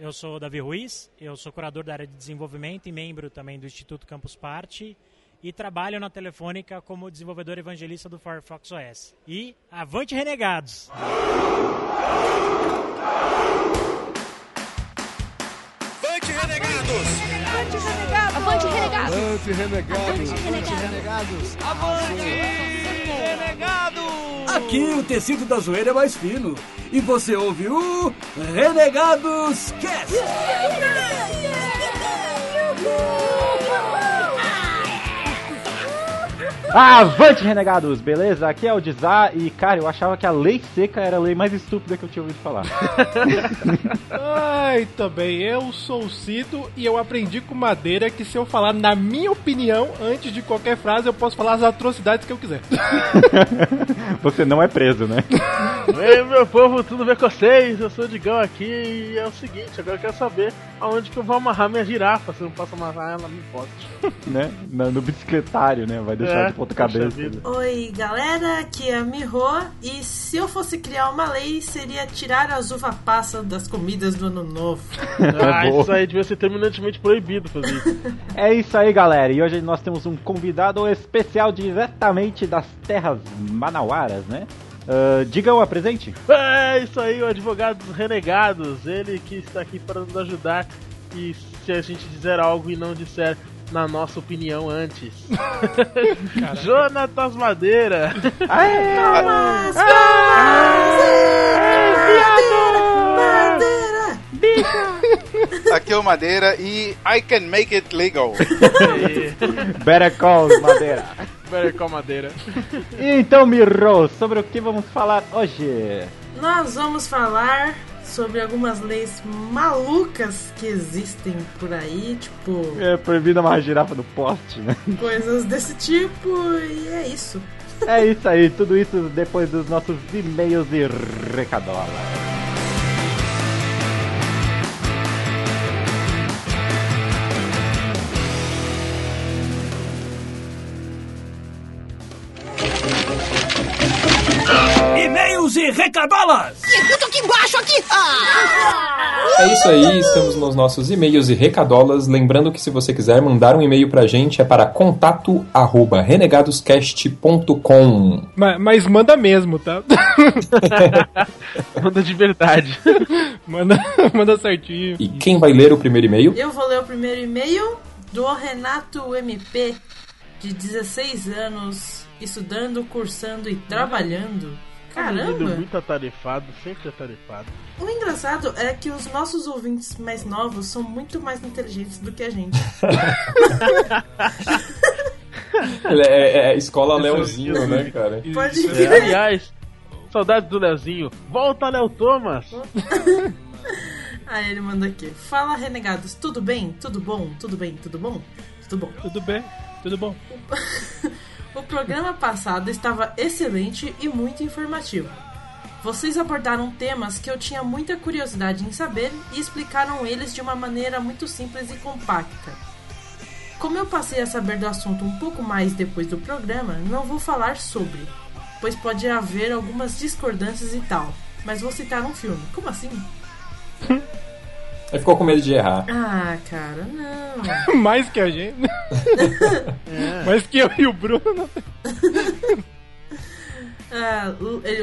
Eu sou o Davi Ruiz, eu sou curador da área de desenvolvimento e membro também do Instituto Campus Party e trabalho na Telefônica como desenvolvedor evangelista do Firefox OS. E avante renegados! Avante renegados! Avante renegados! Avante renegados! Avante renegados! Avante renegados! Aqui o tecido da zoeira é mais fino. E você ouve o Renegados Cast! Avante, renegados! Beleza? Aqui é o Dizar e, cara, eu achava que a lei seca era a lei mais estúpida que eu tinha ouvido falar. Ai, também. Eu sou o Cido e eu aprendi com Madeira que se eu falar, na minha opinião, antes de qualquer frase, eu posso falar as atrocidades que eu quiser. Você não é preso, né? Ei, meu povo, tudo bem com vocês? Eu sou o Digão aqui e é o seguinte, agora eu quero saber aonde que eu vou amarrar minha girafa, se eu não posso amarrar ela no poste. né? No, no bicicletário, né? Vai deixar É, de ponta cabeça. Oi, galera, aqui é a Miho e se eu fosse criar uma lei seria tirar as uva passa das comidas do ano novo. Ah, É isso aí devia ser terminantemente proibido fazer isso. É isso aí, galera. E hoje nós temos um convidado especial diretamente das terras manauaras, né? Ah, Digam, apresente. É isso aí, o advogado dos renegados, ele que está aqui para nos ajudar e se a gente dizer algo e não disser na nossa opinião antes. Jonatas Madeira. Palmas, palmas! Bandeira! Aqui é o Madeira e I can make it legal. Better Call Madeira. Better Call Madeira. E então, Miro, sobre o que vamos falar hoje? Nós vamos falar sobre algumas leis malucas que existem por aí, tipo, É proibida uma girafa no poste, né? coisas desse tipo, e é isso. É isso aí, tudo isso depois dos nossos e-mails e recadola. E recadolas! Escuta aqui embaixo, aqui! Ah! É isso aí, estamos nos nossos e-mails e recadolas. Lembrando que se você quiser mandar um e-mail pra gente é para contato arroba renegadoscast.com. mas, mas manda mesmo, tá? Manda de verdade. manda, manda certinho. E quem vai ler o primeiro e-mail? Eu vou ler o primeiro e-mail do Renato MP, de 16 anos, estudando, cursando e trabalhando. Menino Caramba! muito atarefado, sempre atarefado. O engraçado é que os nossos ouvintes mais novos são muito mais inteligentes do que a gente. É, é, é escola Leozinho, né, cara? Pode É, crer. aliás, saudades do Leozinho. Volta, Léo Thomas! Aí ele manda aqui. Fala, renegados. Tudo bem? Tudo bom? Tudo bem? Tudo bom? Tudo bom. Tudo bem? Tudo bom? O programa passado estava excelente e muito informativo. Vocês abordaram temas que eu tinha muita curiosidade em saber e explicaram eles de uma maneira muito simples e compacta. Como eu passei a saber do assunto um pouco mais depois do programa, não vou falar sobre, pois pode haver algumas discordâncias e tal, mas vou citar um filme. Como assim? Ele ficou com medo de errar. Ah, cara, não. Mais que a gente. Mais que eu e o Bruno. Ah,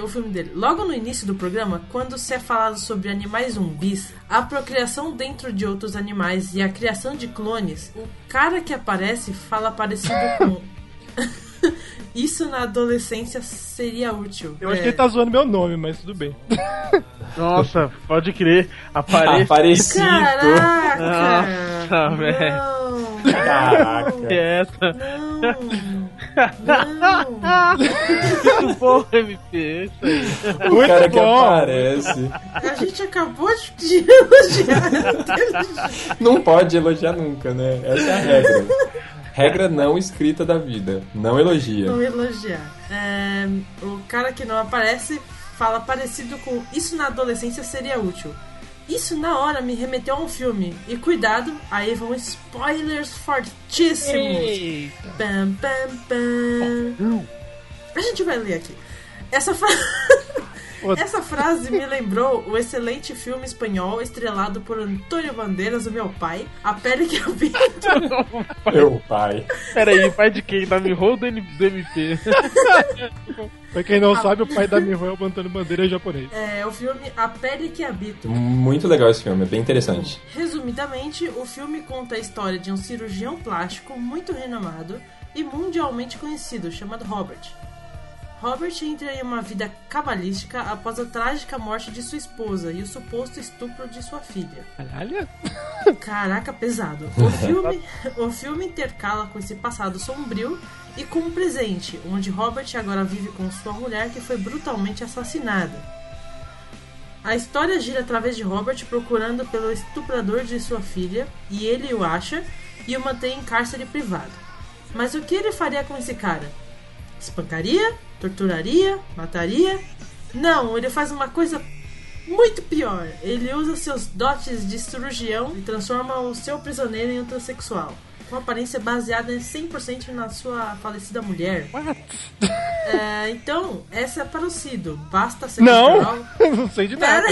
o filme dele. Logo no início do programa, quando se é falado sobre animais zumbis, a procriação dentro de outros animais e a criação de clones, o cara que aparece fala parecido com. Isso na adolescência seria útil. Eu acho É. que ele tá zoando meu nome, mas tudo bem. Nossa, pode crer. Aparece. Aparecido. Caraca! Nossa, velho. Não! Caraca. É essa. Não! Não! Muito bom, MP. O cara que bom. aparece. A gente acabou de elogiar. Não pode elogiar nunca, né? Essa é a regra. Regra não escrita da vida. Não elogia. Não elogiar. É, o cara que não aparece fala parecido com Isso na adolescência seria útil. Isso na hora me remeteu a um filme. E cuidado, aí vão spoilers fortíssimos. Pam, pam, pam. A gente vai ler aqui. Essa, fra... Essa frase me lembrou o excelente filme espanhol estrelado por Antônio Bandeiras, o meu pai, A Pele que Habita. Meu pai. Peraí, pai de quem? Da Miho ou do, MP? Pra quem não sabe, o pai da Miho é o Antônio Bandeira japonês. É o filme A Pele que Habito. Muito legal esse filme, é bem interessante. Resumidamente, o filme conta a história de um cirurgião plástico muito renomado e mundialmente conhecido, chamado Robert. Robert entra em uma vida cabalística após a trágica morte de sua esposa e o suposto estupro de sua filha. Caralho. Caraca, pesado. O filme, o filme intercala com esse passado sombrio e com um presente, onde Robert agora vive com sua mulher que foi brutalmente assassinada. A história gira através de Robert procurando pelo estuprador de sua filha, e ele o acha e o mantém em cárcere privado. Mas o que ele faria com esse cara? Espancaria? Torturaria? Mataria? Não, ele faz uma coisa muito pior. Ele usa seus dotes de cirurgião e transforma o seu prisioneiro em um transexual. Com aparência baseada em 100% na sua falecida mulher. É, então, essa é para o Cido. Basta sequestrar Não, não sei de nada.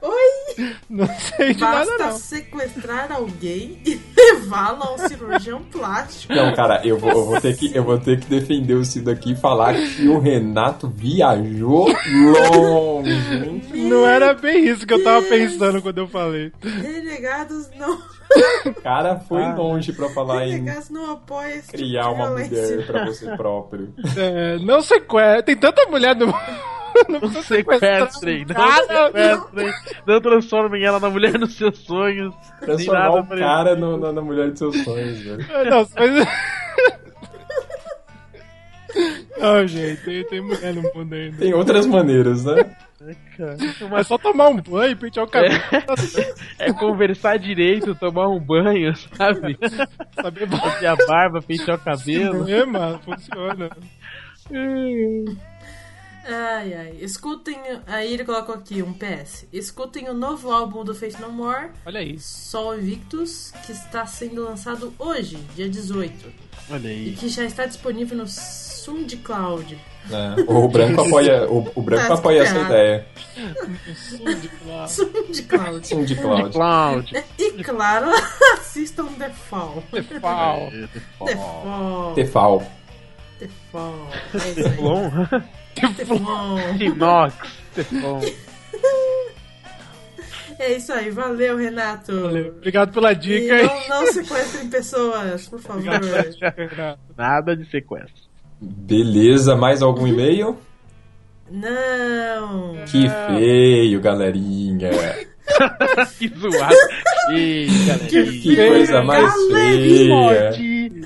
Oi! Não sei de nada, Basta não. sequestrar alguém e levá-lo ao cirurgião plástico. Não, cara, eu vou, eu vou ter que, eu vou ter que defender o Cido aqui e falar que o Renato viajou longe. Não era bem isso que eu tava pensando quando eu falei. Renegados não. O cara foi longe pra falar em não apoia esse tipo criar de uma mulher pra você próprio. É, não sequestra. Tem tanta mulher no. Não Não sequestrem, não Cara, sequestrem, não transformem ela na mulher dos seus sonhos. Transformar nada o cara no- na, na mulher de seus sonhos, velho. Não, mas... Não, gente, tem, tem mulher no mundo ainda. Tem outras maneiras, né? É só tomar um banho e pentear o cabelo. É conversar direito, tomar um banho, sabe? Saber Fazer a barba, pentear o cabelo. É, mano, funciona. Ai, ai. Escutem. Aí ele colocou aqui um PS. Escutem o novo álbum do Face No More, Olha isso. Sol Invictus, que está sendo lançado hoje, dia 18. Olha E aí. que já está disponível no SoundCloud. É, O branco apoia, o, o branco Tá apoia essa ideia. SoundCloud. Um de Cloud. Cloud. E claro, assistam The Fall. Pau. The Fall. Tefal. The Fall. É isso aí. Teflon? Inox. Teflon. É isso aí. Valeu, Renato. Obrigado pela E dica aí. não, não sequestrem pessoas, por favor. Nada de sequestro. Beleza, mais algum e-mail? Não. Que feio, galerinha. que zoado. Ih, galera. Que coisa mais feia.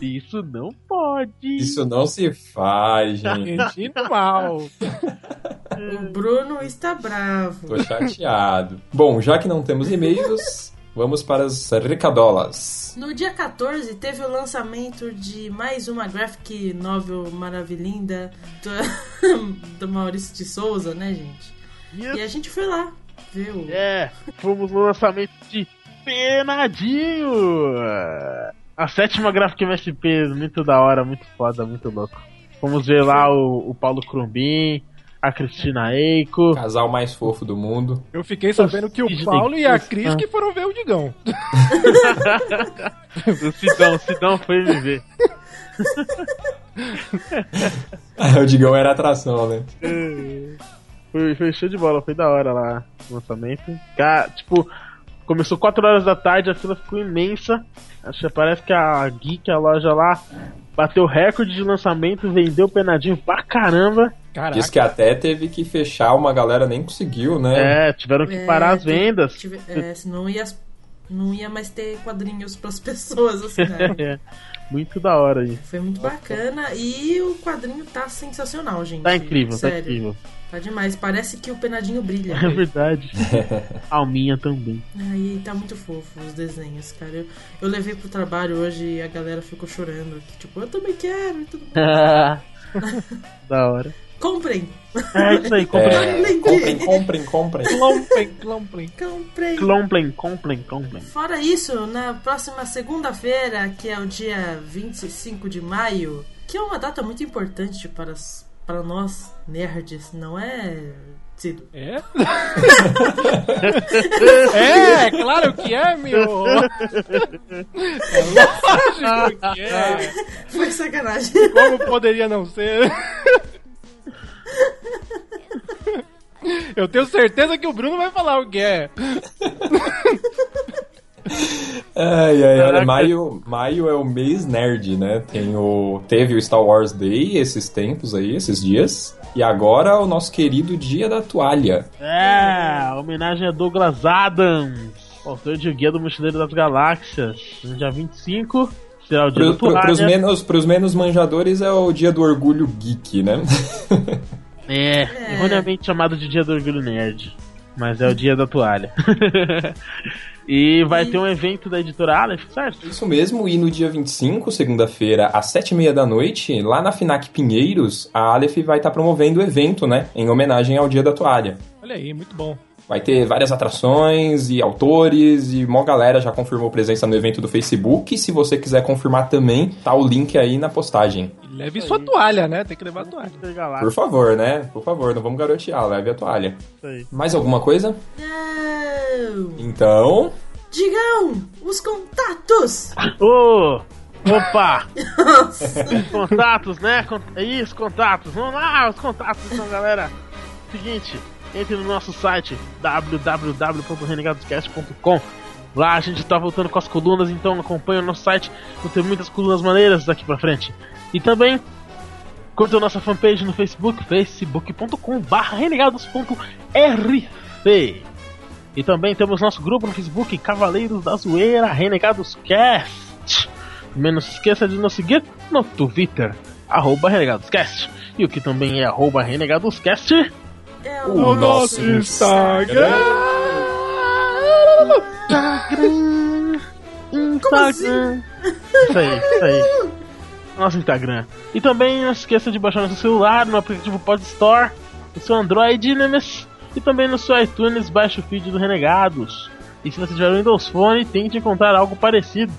Isso não pode. Isso não se faz, gente. Sentindo mal. O Bruno está bravo. Tô chateado. Bom, já que não temos e-mails, vamos para as recadolas. No dia 14 teve o lançamento de mais uma graphic novel maravilhinda do, do Maurício de Souza, né, gente? E a gente foi lá o. É, fomos no lançamento de Penadinho! A sétima Graphic MSP, muito da hora, muito foda, muito louco. Fomos ver lá o, o Paulo Crumbin, a Cristina Eiko. Casal mais fofo do mundo. Eu fiquei sabendo que o Paulo e a Cris que foram ver o Digão. o Sidão, o Sidão foi me ver. o Digão era atração, né? Foi, foi show de bola, foi da hora lá o lançamento. Cara, tipo, começou 4 horas da tarde, a fila ficou imensa. Acho que parece que a Geek, a loja lá, bateu recorde de lançamento, vendeu penadinho pra caramba. Diz que até teve que fechar, uma galera nem conseguiu, né? É, tiveram que É, parar as tive- vendas. tive- é, senão ia, não ia mais ter quadrinhos pras pessoas, assim, né? É, Muito da hora isso. Foi muito bacana e o quadrinho tá sensacional, gente. Tá incrível, tá Sério. incrível. Tá demais. Parece que o penadinho brilha. É verdade. Alminha também. Aí tá muito fofo os desenhos, cara. Eu, eu levei pro trabalho hoje e a galera ficou chorando. Tipo, eu também quero e tudo mais. da hora. Comprem! É isso aí, comprem. É, comprem, comprem, comprem. Clomplem, clomplem. Comprem! Clomplem, comprem, comprem. Fora isso, na próxima segunda-feira, que é o dia 25 de maio, que é uma data muito importante para as pra nós, nerds, não é. Cido. É? é, claro que é, meu! É lógico que é! Foi sacanagem. Como poderia não ser? Eu tenho certeza que o Bruno vai falar o que é. Ai, ai, olha, maio, maio é o mês nerd, né? Tem o, teve o Star Wars Day esses tempos aí, esses dias. E agora o nosso querido Dia da Toalha. É, homenagem a Douglas Adams, autor de O Guia do Mochileiro das Galáxias. No dia 25 será o dia Pro, da pro, toalha. pros, menos, pros menos manjadores é o Dia do Orgulho Geek, né? É, erroneamente chamado de Dia do Orgulho Nerd. Mas é o dia da toalha. e vai ter um evento da editora Aleph, certo? Isso mesmo, e no dia 25, segunda-feira, às sete e meia da noite, lá na Finac Pinheiros, a Aleph vai estar promovendo o evento, né? Em homenagem ao Dia da Toalha. Olha aí, muito bom. Vai ter várias atrações e autores e mó galera já confirmou presença no evento do Facebook. E se você quiser confirmar também, tá o link aí na postagem. Leve sua toalha, né? Tem que levar a toalha. Por favor, né? Por favor, não vamos garotear, leve a toalha. Isso aí. Mais alguma coisa? Não! Então. Digam os contatos! Ô! Opa! Nossa. contatos, né? É isso, contatos. Vamos lá, os contatos então, galera. Seguinte, entre no nosso site www.renegadoscast.com. Lá a gente tá voltando com as colunas, então acompanha o nosso site. Vão ter muitas colunas maneiras daqui pra frente. E também curta a nossa fanpage no Facebook, facebook.com.br renegados.rc. E também temos nosso grupo no Facebook, Cavaleiros da Zoeira Renegados Cast. Menos se esqueça de nos seguir no Twitter, arroba RenegadosCast. E o que também é arroba RenegadosCast. É O nosso Instagram. Instagram. Instagram. Isso aí, isso aí. Nosso Instagram. E também não esqueça de baixar no seu celular, no aplicativo Pod Store, no seu Android Nemes, e também no seu iTunes, baixe o feed do Renegados. E se você tiver um Windows Phone, tente encontrar algo parecido.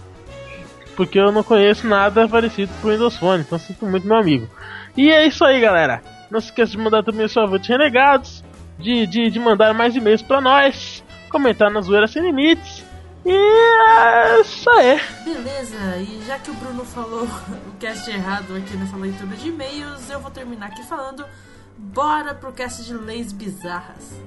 Porque eu não conheço nada parecido pro Windows Phone, então sinto muito meu amigo. E é isso aí, galera. Não se esqueça de mandar também o seu avô de Renegados, de, de, de mandar mais e-mails pra nós, comentar na zoeira sem limites. E é isso aí. Beleza, e já que o Bruno falou o cast errado aqui nessa leitura de e-mails, eu vou terminar aqui falando. Bora pro cast de leis bizarras.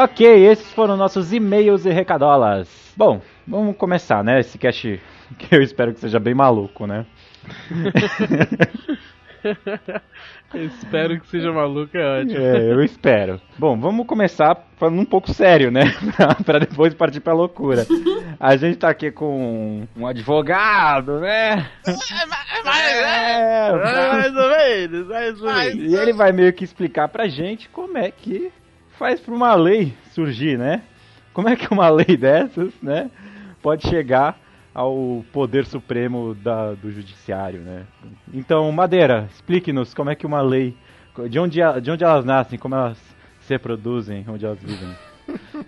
Ok, esses foram nossos e-mails e recadolas. Bom, vamos começar, né? Esse cast que eu espero que seja bem maluco, né? Espero que seja maluco, é ótimo. É, eu espero. Bom, vamos começar falando um pouco sério, né? Pra- pra depois partir pra loucura. A gente tá aqui com um advogado, né? É, Mais ou menos, mais ou menos. E ele vai meio que explicar pra gente como é que faz pra uma lei surgir, né? Como é que uma lei dessas, né, pode chegar ao poder supremo da, do judiciário, né? Então, Madeira, explique-nos como é que uma lei, de onde, de onde elas nascem, como elas se reproduzem, onde elas vivem.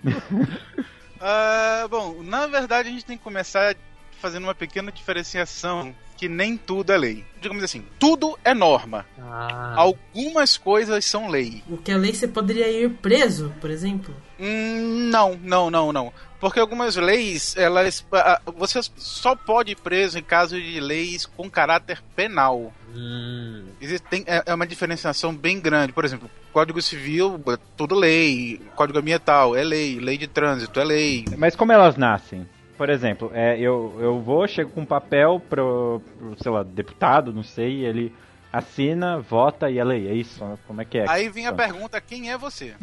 Ah, bom, na verdade a gente tem que começar fazendo uma pequena diferenciação que nem tudo é lei. Digamos assim, tudo é norma. Ah, Algumas coisas são lei. O que a lei você poderia ir preso, por exemplo? Hum, não, não, não, não. Porque algumas leis, elas. Você só pode ir preso em caso de leis com caráter penal. hum, Existe, tem- é, é uma diferenciação bem grande. Por exemplo, Código Civil, é tudo lei. Código Ambiental é lei. Lei de trânsito é lei. Mas como elas nascem? Por exemplo, é, eu, eu vou, chego com um papel pro, pro, sei lá, deputado, não sei, ele assina, vota e é lei, é isso? Como é que é? Aí vem a pergunta: quem é você?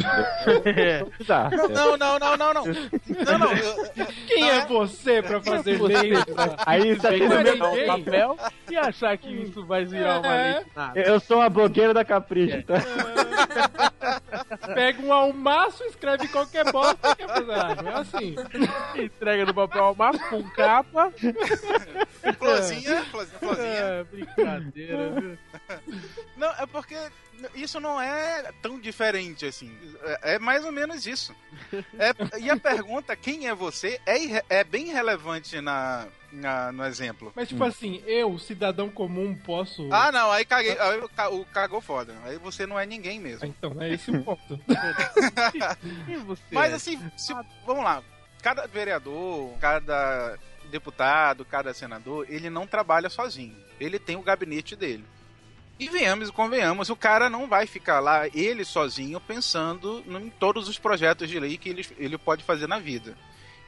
Tá, Não, não, não, não, não. Não, não. Quem não é você pra fazer Você lei? Aí você Tem que é um papel e achar que isso vai virar uma É. lei. Eu sou uma blogueira da Capricho, tá? pega um almaço, escreve qualquer bosta que é personagem. É assim. Entrega no papel almaço com capa. Florzinha, florzinha, florzinha. É, brincadeira, viu? Não, é porque isso não é tão diferente assim. É, é mais ou menos isso. É- e a pergunta, quem é você, é, é bem relevante na, na- no exemplo. Mas, tipo assim, eu, cidadão comum, posso. Ah, não, aí caguei. Aí o cagou foda. Aí você não é ninguém mesmo. Então, é esse o ponto. Mas assim, se- vamos lá. Cada vereador, cada deputado, cada senador, ele não trabalha sozinho. Ele tem o gabinete dele. E venhamos e convenhamos, o cara não vai ficar lá, ele sozinho, pensando em todos os projetos de lei que ele, ele pode fazer na vida.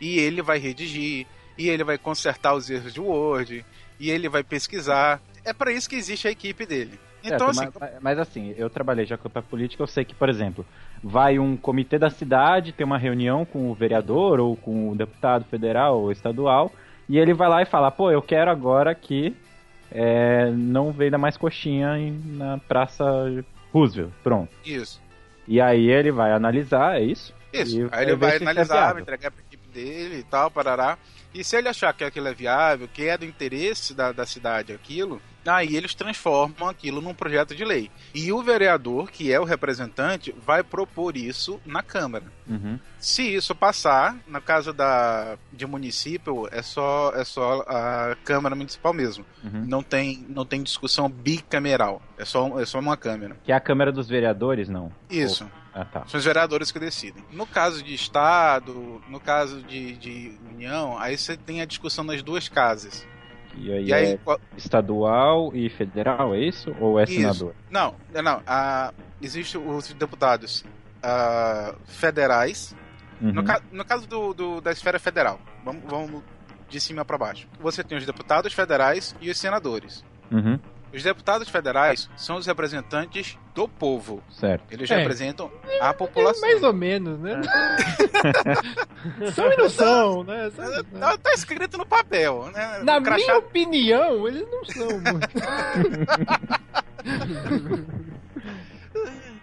E ele vai redigir, e ele vai consertar os erros de Word, e ele vai pesquisar. É para isso que existe a equipe dele. Então, Certo, assim, mas, mas assim, eu trabalhei já com a política, eu sei que, por exemplo, vai um comitê da cidade, tem uma reunião com o vereador ou com o deputado federal ou estadual, e ele vai lá e fala, pô, eu quero agora que é, não venda mais coxinha na Praça Roosevelt, pronto. isso. E aí ele vai analisar, é isso? Isso. Aí ele ver vai é analisar, vai entregar pra equipe dele e tal, parará. E se ele achar que aquilo é viável, que é do interesse da, da cidade aquilo, aí eles transformam aquilo num projeto de lei. E o vereador, que é o representante, vai propor isso na Câmara. Uhum. Se isso passar, no caso da, de município, é só, é só a Câmara Municipal mesmo. Uhum. Não, tem, não tem discussão bicameral. É só, é só uma Câmara. Que é a Câmara dos Vereadores, não? Isso. Ah, tá. São os vereadores que decidem. No caso de Estado, no caso de, de União, aí você tem a discussão nas duas casas. E aí, E aí, é qual- estadual e federal, é isso? Ou é Isso. senador? não, não. A, Existem os deputados ah, federais. Uhum. No, ca- no caso do, do- da esfera federal, vamos, vamos de cima para baixo. Você tem os deputados federais e os senadores. Uhum. Os deputados federais são os representantes do povo. Certo. Eles É. representam a população. Mais ou menos, né? são e não são, né? São- Tá, tá escrito no papel, né? Na crachá- minha opinião, eles não são muito.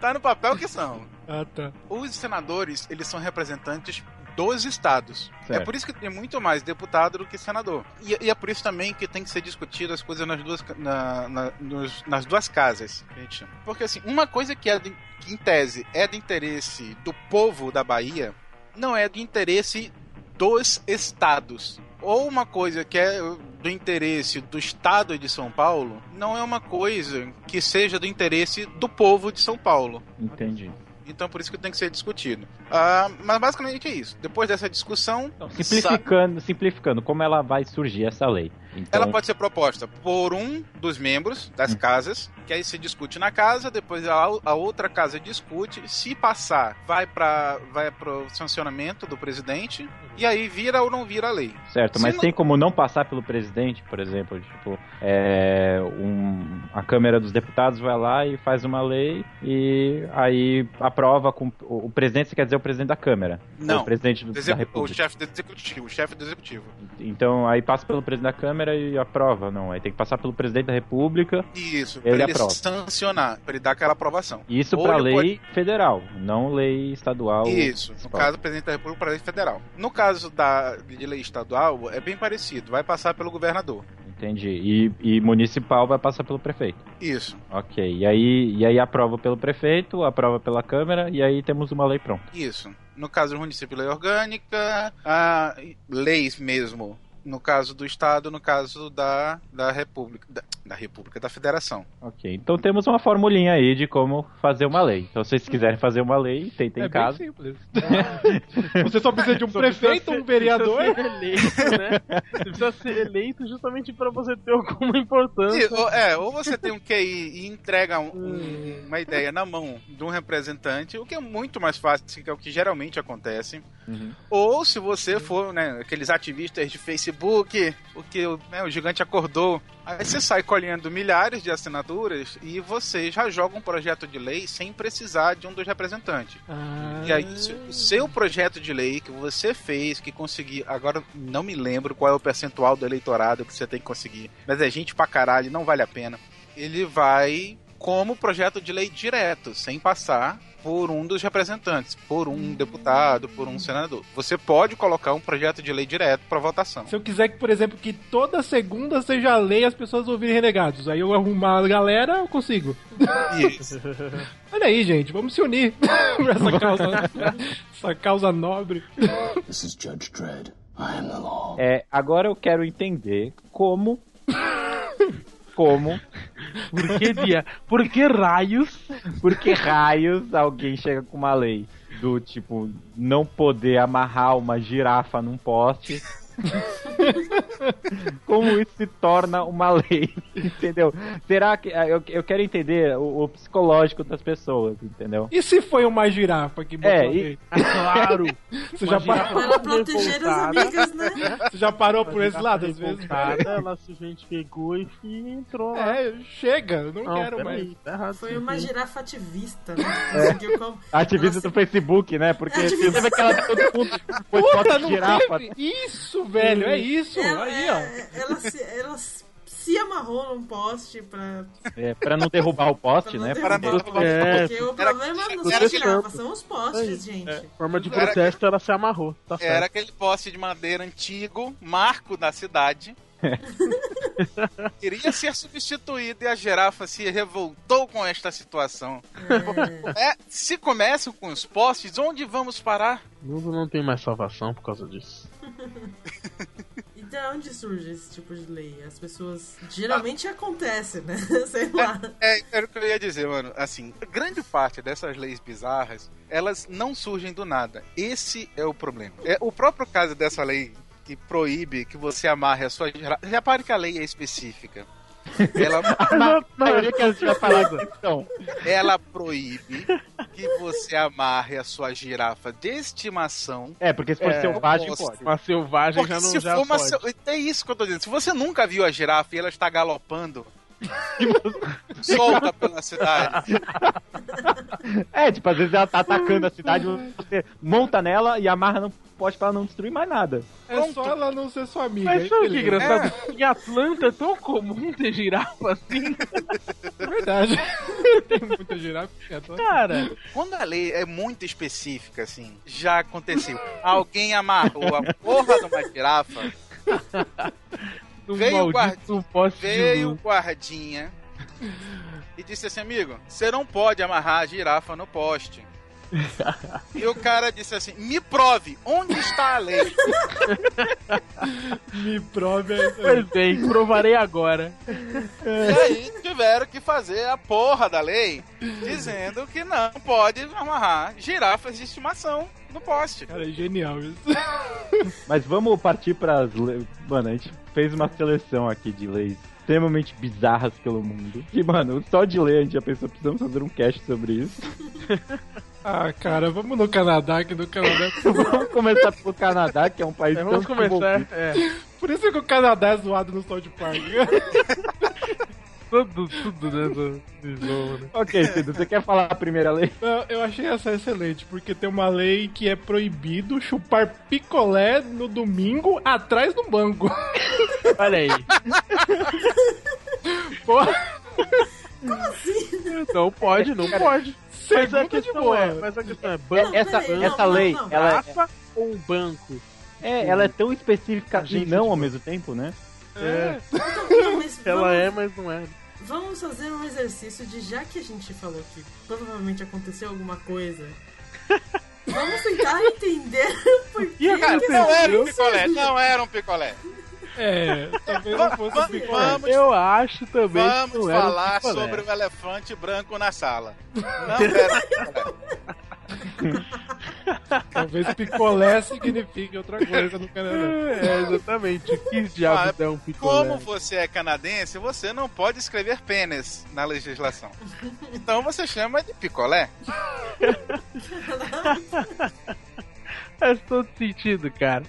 Tá no papel que são. ah, tá. Os senadores, eles são representantes dos estados. Certo. É por isso que tem muito mais deputado do que senador. E, e é por isso também que tem que ser discutido as coisas nas duas, na- na- nos- nas duas casas, que a gente chama. Porque assim, uma coisa que, é de, que em tese é de interesse do povo da Bahia, não é de interesse dos estados. Ou uma coisa que é do interesse do estado de São Paulo, não é uma coisa que seja do interesse do povo de São Paulo. Entendi. Então por isso que tem que ser discutido. Ah, mas basicamente é isso. Depois dessa discussão, Então, simplificando, simplificando, como ela vai surgir essa lei? Então, ela pode ser proposta por um dos membros das Hum. casas, que aí se discute na casa, depois a, a outra casa discute, se passar, vai para vai pro sancionamento do presidente e aí vira ou não vira a lei. Certo, se mas não- tem como não passar pelo presidente, por exemplo, tipo, é, um- a Câmara dos Deputados vai lá e faz uma lei e aí aprova com o, o presidente, você quer dizer o presidente da Câmara, Não. o presidente do- da Execu- o República. chefe do executivo, o chefe do executivo. Então aí passa pelo presidente da Câmara e aprova, não, aí tem que passar pelo presidente da República, Isso, Ele para ele aprova. sancionar, para ele dar aquela aprovação. isso ele lei federal, não lei estadual. Isso, no caso, presidente da República para lei federal. No caso da, de lei estadual, é bem parecido, vai passar pelo governador. Entendi. E, e municipal vai passar pelo prefeito. Isso, Ok. E aí, e aí aprova pelo prefeito, aprova pela Câmara e aí temos uma lei pronta. isso. No caso do município, lei orgânica, ah, leis mesmo. No caso do Estado, no caso da, da República. Da, da República, da Federação. Ok. Então temos uma formulinha aí de como fazer uma lei. Então se vocês quiserem fazer uma lei, tentem É em bem casa. simples. Você só precisa de um Só prefeito, ser- um vereador. Precisa ser eleito, né? Você precisa ser eleito justamente pra você ter alguma importância. E, ou, é, ou você tem um QI e entrega um- um- uma ideia na mão de um representante, o que é muito mais fácil, que é o que geralmente acontece. Uhum. Ou se você for, né, aqueles ativistas de Facebook, o que né, o gigante acordou, aí você sai colhendo milhares de assinaturas e você já joga um projeto de lei sem precisar de um dos representantes. Ah, E aí, se o seu projeto de lei que você fez, que conseguiu, agora não me lembro qual é o percentual do eleitorado que você tem que conseguir, mas é gente pra caralho, não vale a pena. Ele vai como projeto de lei direto, sem passar por um dos representantes, por um deputado, por um senador. Você pode colocar um projeto de lei direto para votação. Se eu quiser que, por exemplo, que toda segunda seja lei as pessoas ouvirem renegados, aí eu arrumar a galera, eu consigo. Isso. Olha aí, gente, vamos se unir pra essa causa, essa causa nobre. This is Judge Dredd. I am the law. É, agora eu quero entender como. Como, Por que dia? Por que raios? por que raios alguém chega com uma lei do tipo não poder amarrar uma girafa num poste? Como isso se torna uma lei, entendeu? Será que. Eu, eu quero entender o, o psicológico das pessoas, entendeu? E se foi uma girafa que botou É, a e- lei? Claro. Você já, Uma parou, Para proteger as amigas, né? você já parou por esse lado, às vezes? Ela simplesmente pegou e entrou lá. É, chega, eu não, Não, quero mais. tá errado. Foi uma girafa ativista, né? É. Como- Ativista Ela do Facebook, né? Porque Ativista. teve aquela todo mundo foi Puta, foto de girafa. teve? Isso, velho, é isso. Ela, Aí, ó. é, ela, se, ela se amarrou num poste pra, É, pra não derrubar o poste, pra não né? derrubar Para o não poste. derrubar o Porque o Era- problema não era são as que- girafas, são os postes, gente. Forma de Era- protesto, ela se amarrou. Tá certo. Era aquele poste de madeira antigo, marco da cidade. Queria ser substituído e a girafa se revoltou com esta situação. É, se começam com os postes, onde vamos parar? O mundo não tem mais salvação por causa disso. E de onde surge esse tipo de lei? As pessoas. Geralmente acontece, né? Sei lá. É, era o que eu ia dizer, mano. Assim, grande parte dessas leis bizarras, elas não surgem do nada. Esse é o problema. É o próprio caso dessa lei que proíbe que você amarre a sua. Repare que a lei é específica. Ela, A maioria que a vai falar aqui, então. ela proíbe que você amarre a sua girafa de estimação. É, porque se for É, selvagem, pode. Uma selvagem Porque já não se já for uma. pode. se- É isso que eu tô dizendo. Se você nunca viu a girafa e ela está galopando. solta pela cidade. É, tipo, às vezes ela tá atacando a cidade, você monta nela e amarra no poste pra ela não destruir mais nada. É só ela não ser sua amiga. Mas sabe o que é engraçado? Em Atlanta é tão comum ter girafa assim. É verdade. Tem muita girafa. em Atlanta. Cara, Quando a lei é muito específica, assim, já aconteceu. Alguém amarrou a porra de uma girafa, Veio de veio o guardinha e disse assim, amigo, você não pode amarrar a girafa no poste. E o cara disse assim, me prove, onde está a lei? Me prove aí. Pois bem, provarei agora. E aí tiveram que fazer a porra da lei, dizendo que não pode amarrar girafas de estimação no poste. Cara, é genial isso. Mas vamos partir pras leis. Mano, a gente fez uma seleção aqui de leis extremamente bizarras pelo mundo. E, mano, só de ler a gente já pensou, precisamos fazer um cast sobre isso. Ah, cara, vamos no Canadá, que no Canadá. vamos começar pelo Canadá, que é um país É, vamos tão começar. É, Por isso que o Canadá é zoado no South Park. Tudo, tudo dentro de novo, né? Ok, Cido, você quer falar a primeira lei? Não, eu achei essa excelente, porque tem uma lei que é proibido chupar picolé no domingo atrás do banco. Olha aí. Porra, Não pode, não pode. Mas a questão boa. é, mas a questão é, banco, Essa, peraí, essa não, lei, não, não. ela é, ou um banco? é, ela é tão específica e não de ao mesmo tempo, né? É, Não, mas ela vamos, é, mas não é. vamos fazer um exercício de já que a gente falou que provavelmente aconteceu alguma coisa. Vamos tentar entender por que. Cara, não era um picolé, não era um picolé. É, talvez não fosse um picolé. Vamos, Eu acho também que vamos um falar picolé. sobre o elefante branco na sala. Não era um picolé. Talvez picolé signifique outra coisa no Canadá. É, exatamente. Que diabo Ah, é um picolé? Como você é canadense, você não pode escrever pênis na legislação. Então você chama de picolé. Faz todo sentido, cara.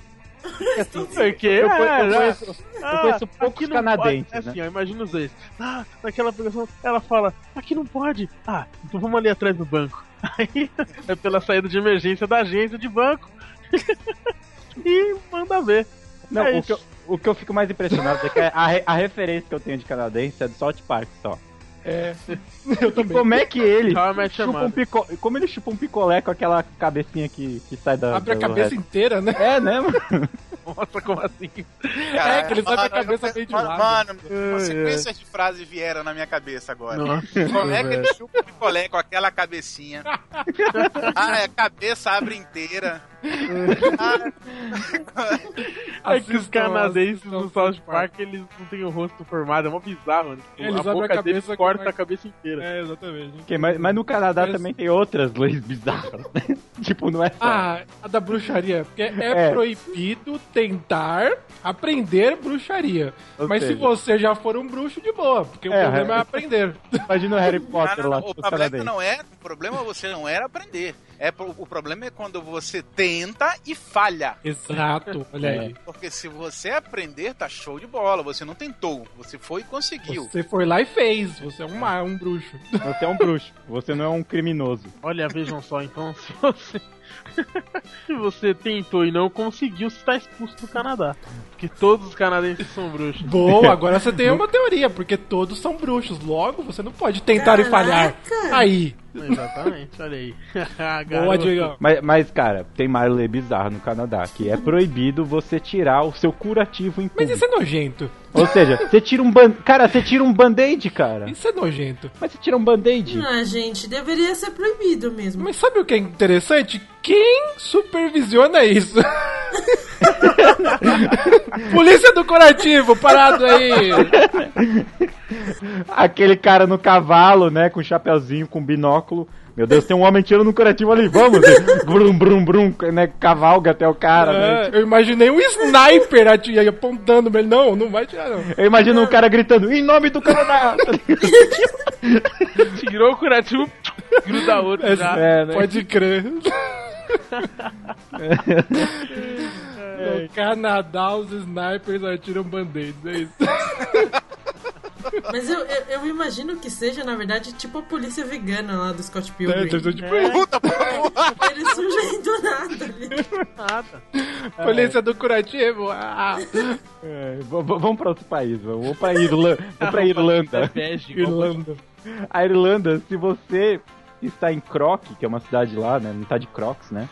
Assim, Porque eu, é, eu conheço, eu conheço aqui poucos não canadenses, pode. né? Assim, ó, imagina os dois. Ah, naquela aplicação, ela fala, aqui não pode. Ah, então vamos ali atrás do banco. Aí é pela saída de emergência da agência de banco. e manda ver. Não, É o, que eu, o que eu fico mais impressionado é que a, a referência que eu tenho de canadense é do South Park só. É. Eu também. Como é que ele chupa um picolé, como ele chupa um picolé com aquela cabecinha que, que sai da Abre a cabeça resto? inteira, né? É, né, mano? Nossa, como assim? É, que ele sai com a Mano, cabeça meio de mano, lado. Mano, uma sequência de frases vieram na minha cabeça agora. Nossa, Como é que ele chupa o picolé com aquela cabecinha? Ah, é, a cabeça abre inteira. É que os canadenses no South Park, eles não têm o rosto formado, é mó bizarro, mano. Eles a abrem a boca cabeça deles corta uma- a cabeça inteira. É, exatamente. Ok, mas, mas no Canadá também tem outras leis bizarras, né? tipo, não é só. Ah, a da bruxaria. Porque é, É. proibido tentar aprender bruxaria. Ou Mas se seja- você já for um bruxo, de boa. Porque o É, problema é é. aprender. Imagina o Harry Potter não, lá, não, o problema não é, o problema você não era aprender. É o problema é quando você tenta e falha. Exato, olha É. aí. Porque se você aprender, tá show de bola. Você não tentou, você foi e conseguiu. Você foi lá e fez. Você é um, ma- um bruxo. Você é um bruxo, você não é um criminoso. Olha, vejam só, então, se você. se você tentou e não conseguiu, você tá expulso do Canadá. Porque todos os canadenses são bruxos. Boa, agora você tem uma teoria, porque todos são bruxos. Logo, você não pode tentar e falhar. Aí. Exatamente, olha aí. Boa, Garoto. Diego. Mas, mas, cara, tem mais lei bizarra no Canadá, que é proibido você tirar o seu curativo em Mas público. isso é nojento. Ou seja, você tira um ban... Cara, você tira um band-aid, cara. Isso é nojento. Mas você tira um band-aid. Ah, gente, deveria ser proibido mesmo. Mas sabe o que é interessante? Quem supervisiona isso? Polícia do Curativo, parado aí! Aquele cara no cavalo, né, com chapeuzinho, com binóculo. Meu Deus, tem um homem tirando no curativo ali, vamos! Brum, brum, brum, né, cavalga até o cara, né? É, eu imaginei um sniper ati- apontando ele. Não, não vai tirar, não. Eu imagino um cara gritando, em nome do Canadá! Tirou o curativo, gruda outro já. É, né? Pode crer. No Canadá, os snipers atiram band-aids, é isso. Mas eu, eu, eu imagino que seja, na verdade, tipo a polícia vegana lá do Scott Pilgrim. É, então, tipo, Puta, porra. Eles surgem do nada ali. Nada. Polícia do Curativo. Ah, É, vamos pra outro país, vamos pra Irlanda. Vamos pra Irlanda. Irlanda. A Irlanda, se você está em Croc, que é uma cidade lá, né? Não tá de Crocs, né?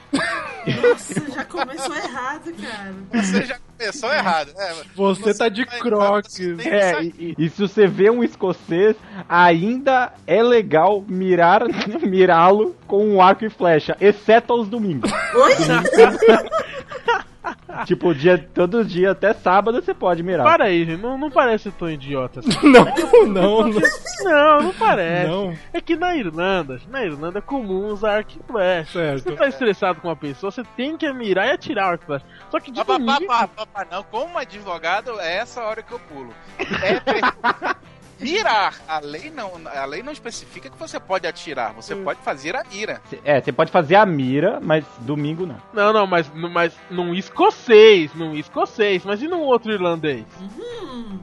Nossa, já começou errado, cara. Você já começou errado. É, Você tá de crocs. você É, e, e- e se você vê um escocês, ainda é legal mirar mirá-lo com um arco e flecha, exceto aos domingos. Oi? tipo, dia, todo dia, até sábado, você pode mirar. Para aí, não, não parece tão idiota assim. Não, não, não. Não, não parece. Não. É que na Irlanda, na Irlanda é comum usar arco e flecha. Certo. Se você tá estressado com uma pessoa, você tem que mirar e atirar o arco e flecha. Só que de Pá, pá, pá, domingo... pá, pá, pá, não, como advogado, é essa hora que eu pulo. É mirar. A lei, não, a lei não especifica que você pode atirar, você pode fazer a mira. É, você pode fazer a mira, mas domingo não. Não, não, mas, mas num escocês, num escocês, mas e num outro irlandês?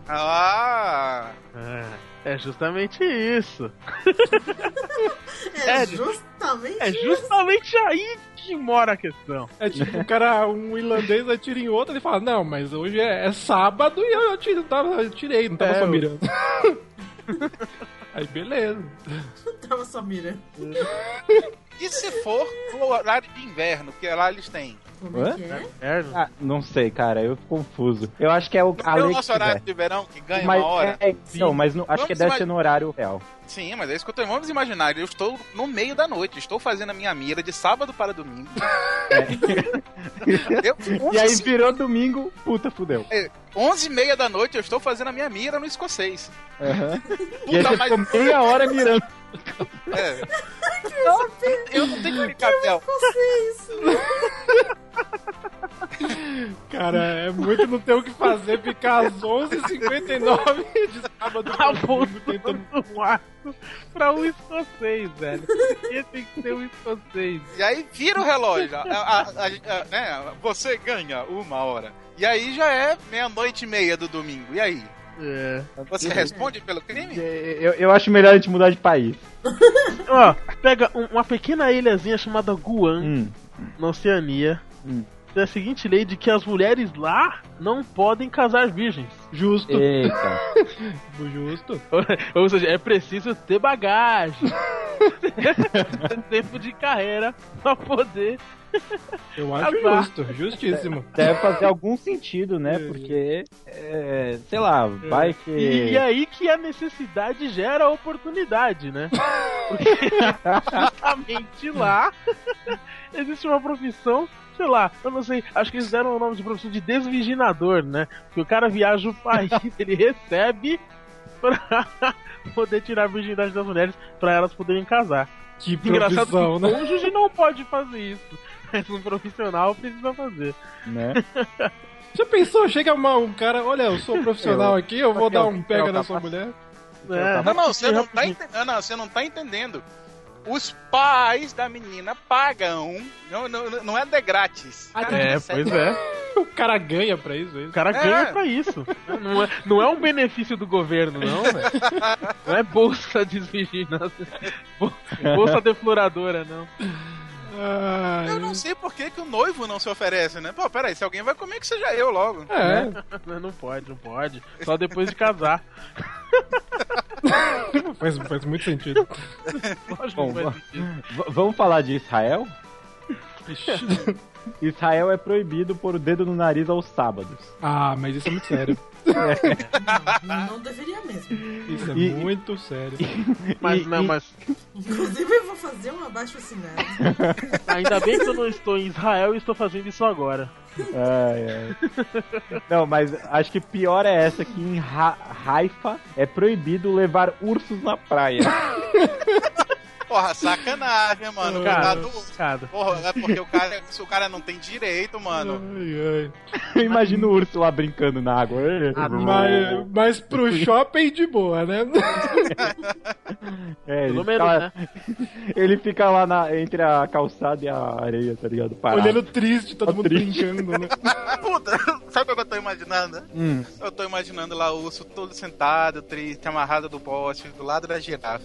Ah, É, é justamente isso. É, É, justamente. É justamente aí que mora a questão. É tipo, o cara, um irlandês atira em outro, ele fala, não, mas hoje é, é sábado e eu, atiro, tava, eu tirei, não tava É, só mirando. Aí beleza. Tava só mirando. e se for no horário de inverno, que lá eles têm? Como é é? Ah, não sei, cara, eu fico confuso. Eu acho que é o a Tem o nosso horário de verão que ganha Mas, uma hora? é, não, mas no- acho Vamos que deve imag- ser no horário real. Sim, mas é isso que eu tô. Vamos imaginar, eu estou no meio da noite, estou fazendo a minha mira de sábado para domingo. Eu, E aí 11, virou domingo, puta, fudeu. 11 e meia da noite eu estou fazendo a minha mira no escocês. Aham. E aí Puta, você mas ficou meia hora mirando. é. eu não tenho que ficar Bel. Cara, é muito não ter o que fazer, ficar às 11h59 de sábado pra domingo tentando... um arco pra um escocês, velho. Esse tem que ser um escocês. E aí vira o relógio. A- a- a- a- né? Você ganha uma hora. E aí já é meia-noite e meia do domingo. E aí? É. Você responde pelo crime? Eu, eu acho melhor a gente mudar de país. Ó, pega um- uma pequena ilhazinha chamada Guam, Hum. na Oceania. Hum. Tem a seguinte lei de que as mulheres lá não podem casar virgens. Justo. Eita. Justo. Ou seja, é preciso ter bagagem. Tempo de carreira pra poder. Eu acho Casar. justo, justíssimo. Deve fazer algum sentido, né? Porque, é, sei lá, vai que. E, e aí que a necessidade gera a oportunidade, né? Porque justamente lá existe uma profissão, sei lá, eu não sei, acho que eles deram o nome de profissão de desvirginador, né? Porque o cara viaja o país, ele recebe pra poder tirar a virgindade das mulheres pra elas poderem casar. Que Engraçado que o né? cônjuge não pode fazer isso. Mas um profissional precisa fazer. né? Já pensou? Chega uma- um cara, olha, eu sou profissional Eu- aqui, eu vou dar um pega na sua mulher. É. Não, não, você não tá entendendo. Não, você não tá entendendo. Os pais da menina pagam. Não, não, não é de grátis. Cara, É, sério. pois é. O cara ganha pra isso, é O cara É. ganha pra isso. Não é, não é um benefício do governo, não, velho. Não é bolsa desvirginada. Bol- Bolsa defloradora, não. Ai, Eu não sei por que, que o noivo não se oferece, né? Pô, peraí, se alguém vai comer, que seja eu logo. É, não pode, não pode. Só depois de casar. faz, faz muito sentido. Lógico Bom, que faz sentido. Vamos falar de Israel? Israel é proibido pôr o dedo no nariz aos sábados. Ah, mas isso é muito sério. Não deveria mesmo. Isso é E- muito sério. Mas, E- não, e- mas Inclusive, eu vou fazer um abaixo assinado. ainda bem que eu não estou em Israel e estou fazendo isso agora. Ai, ai. Não, mas acho que pior é essa que em Haifa é proibido levar ursos na praia. Porra, sacanagem, mano. Cara, Cuidado. cara. Porra, é porque o cara, se o cara não tem direito, mano. Ai, ai. Imagina o urso lá brincando na água. Ah, Mas, mas pro shopping de boa, né? É, ele, Pelo fica menos, lá, né? ele fica lá na- entre a calçada e a areia, tá ligado? Parado. Olhando triste, todo Tá mundo triste. brincando, né? Puta, sabe o que eu tô imaginando? Hum. Eu tô imaginando lá o urso todo sentado, triste, amarrado do poste, do lado da girafa.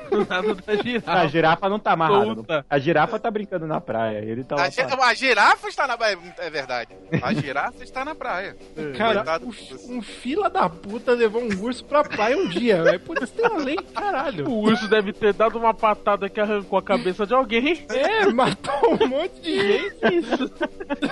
Do lado da A girafa. girafa não tá amarrada. A girafa tá brincando na praia. Ele tá. A, gi- a girafa está na praia, é verdade. A girafa está na praia. Cara, Coitado um, um fila da puta levou um urso pra praia um dia. velho. Putz, tem uma lei, caralho. O urso deve ter dado uma patada que arrancou a cabeça de alguém. É, matou um monte de gente. Isso.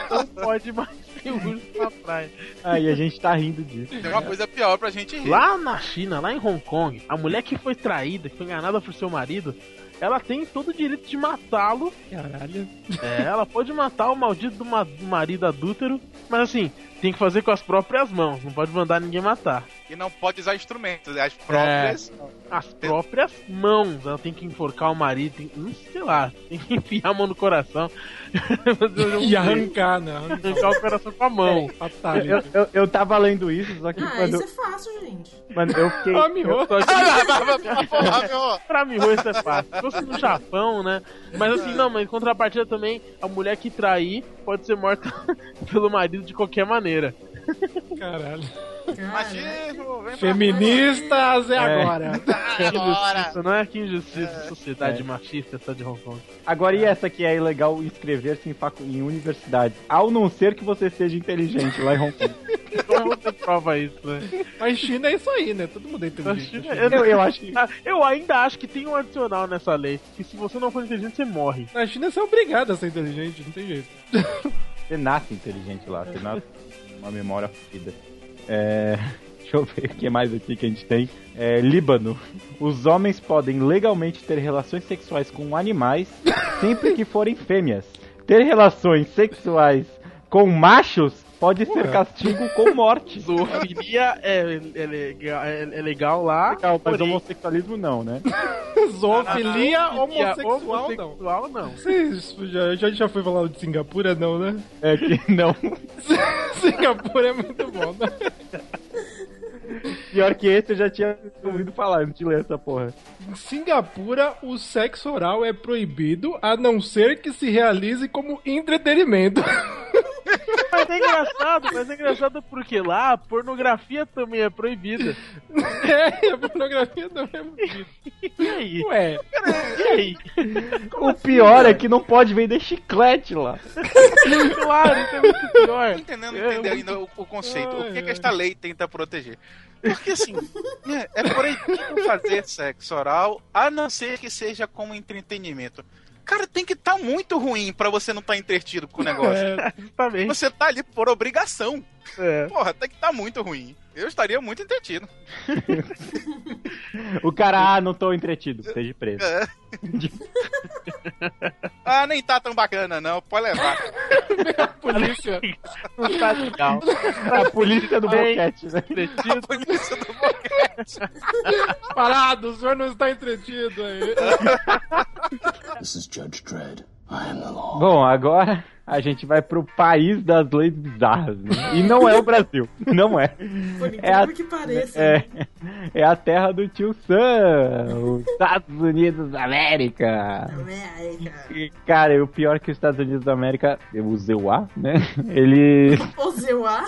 Não pode mais ter urso na praia. Aí a gente tá rindo disso. Tem uma coisa pior pra gente rir. Lá na China, lá em Hong Kong, a mulher que foi traída, que foi enganada por seu marido, ela tem todo o direito de matá-lo. Caralho. É, ela pode matar o maldito do, ma- do marido adúltero, mas assim, tem que fazer com as próprias mãos, não pode mandar ninguém matar. E não pode usar instrumentos, é as próprias. As próprias mãos, ela tem que enforcar o marido, tem, hum, sei lá, tem que enfiar a mão no coração. E arrancar, né? arrancar o coração com a mão. Fatality. Eu, eu, eu tava lendo isso, só que Ah, quando. isso é fácil, gente. Mano, eu fiquei. Ah, miou. Só Ah. Pra mim, isso é fácil. Se fosse no Japão, né? Mas assim, não, mas em contrapartida também, a mulher que trair pode ser morta pelo marido de qualquer maneira. Caralho. Machismo, vem pra Feministas é agora. Que injustiça, não é? Que injustiça, É. sociedade É. machista essa de Hong Kong. Agora, e essa que é ilegal inscrever-se em, facu... em universidade? Ao não ser que você seja inteligente lá em Hong Kong. Como você prova isso, né? Mas China é isso aí, né? Todo mundo é inteligente. Eu, Eu, eu acho que. Ah, eu ainda acho que tem um adicional nessa lei. Que se você não for inteligente, você morre. Na China você é obrigado a ser inteligente, não tem jeito. Você nasce inteligente lá, você nasce com uma memória fodida. É. Deixa eu ver o que mais aqui que a gente tem. É, Líbano. Os homens podem legalmente ter relações sexuais com animais sempre que forem fêmeas. Ter relações sexuais com machos pode ser Ué. castigo com morte. Zoofilia é, é, legal, é, é legal lá. Legal, mas porém, homossexualismo não, né? Zoofilia homossexual, não. homossexual não. Vocês já, já, já foi falar de Singapura, não, né? É que não. Singapura é muito bom, né? Pior que esse eu já tinha ouvido falar antes de ler essa porra. Em Singapura, o sexo oral é proibido, a não ser que se realize como entretenimento. Mas é engraçado, mas é engraçado porque lá a pornografia também é proibida. é, a pornografia também é proibida. E aí? Ué, E aí? O pior é que não pode vender chiclete lá. claro, isso é muito pior. Tô entendendo entender ainda o, o conceito. O que, que esta lei tenta proteger? Porque assim, é, é proibido fazer sexo oral, a não ser que seja como entretenimento. Cara, tem que estar muito ruim pra você não estar entretido com o negócio. É. Você tá ali por obrigação. É. Porra, tem que estar muito ruim. Eu estaria muito entretido. O cara, ah, não tô entretido, seja preso. É. ah, nem tá tão bacana, não. Pode levar. Polícia. Não tá legal. A polícia do Bem, boquete, né? A polícia do boquete. Parado, o senhor não está entretido aí. This is Judge Dredd. I am the law. Bom, agora a gente vai pro país das leis bizarras, né? E não é o Brasil, não é. Por É a, incrível que pareça. é, é a terra do tio Sam, os Estados Unidos da América. E, cara, e o pior é que os Estados Unidos da América, o A, né? Ele, O Zeuá.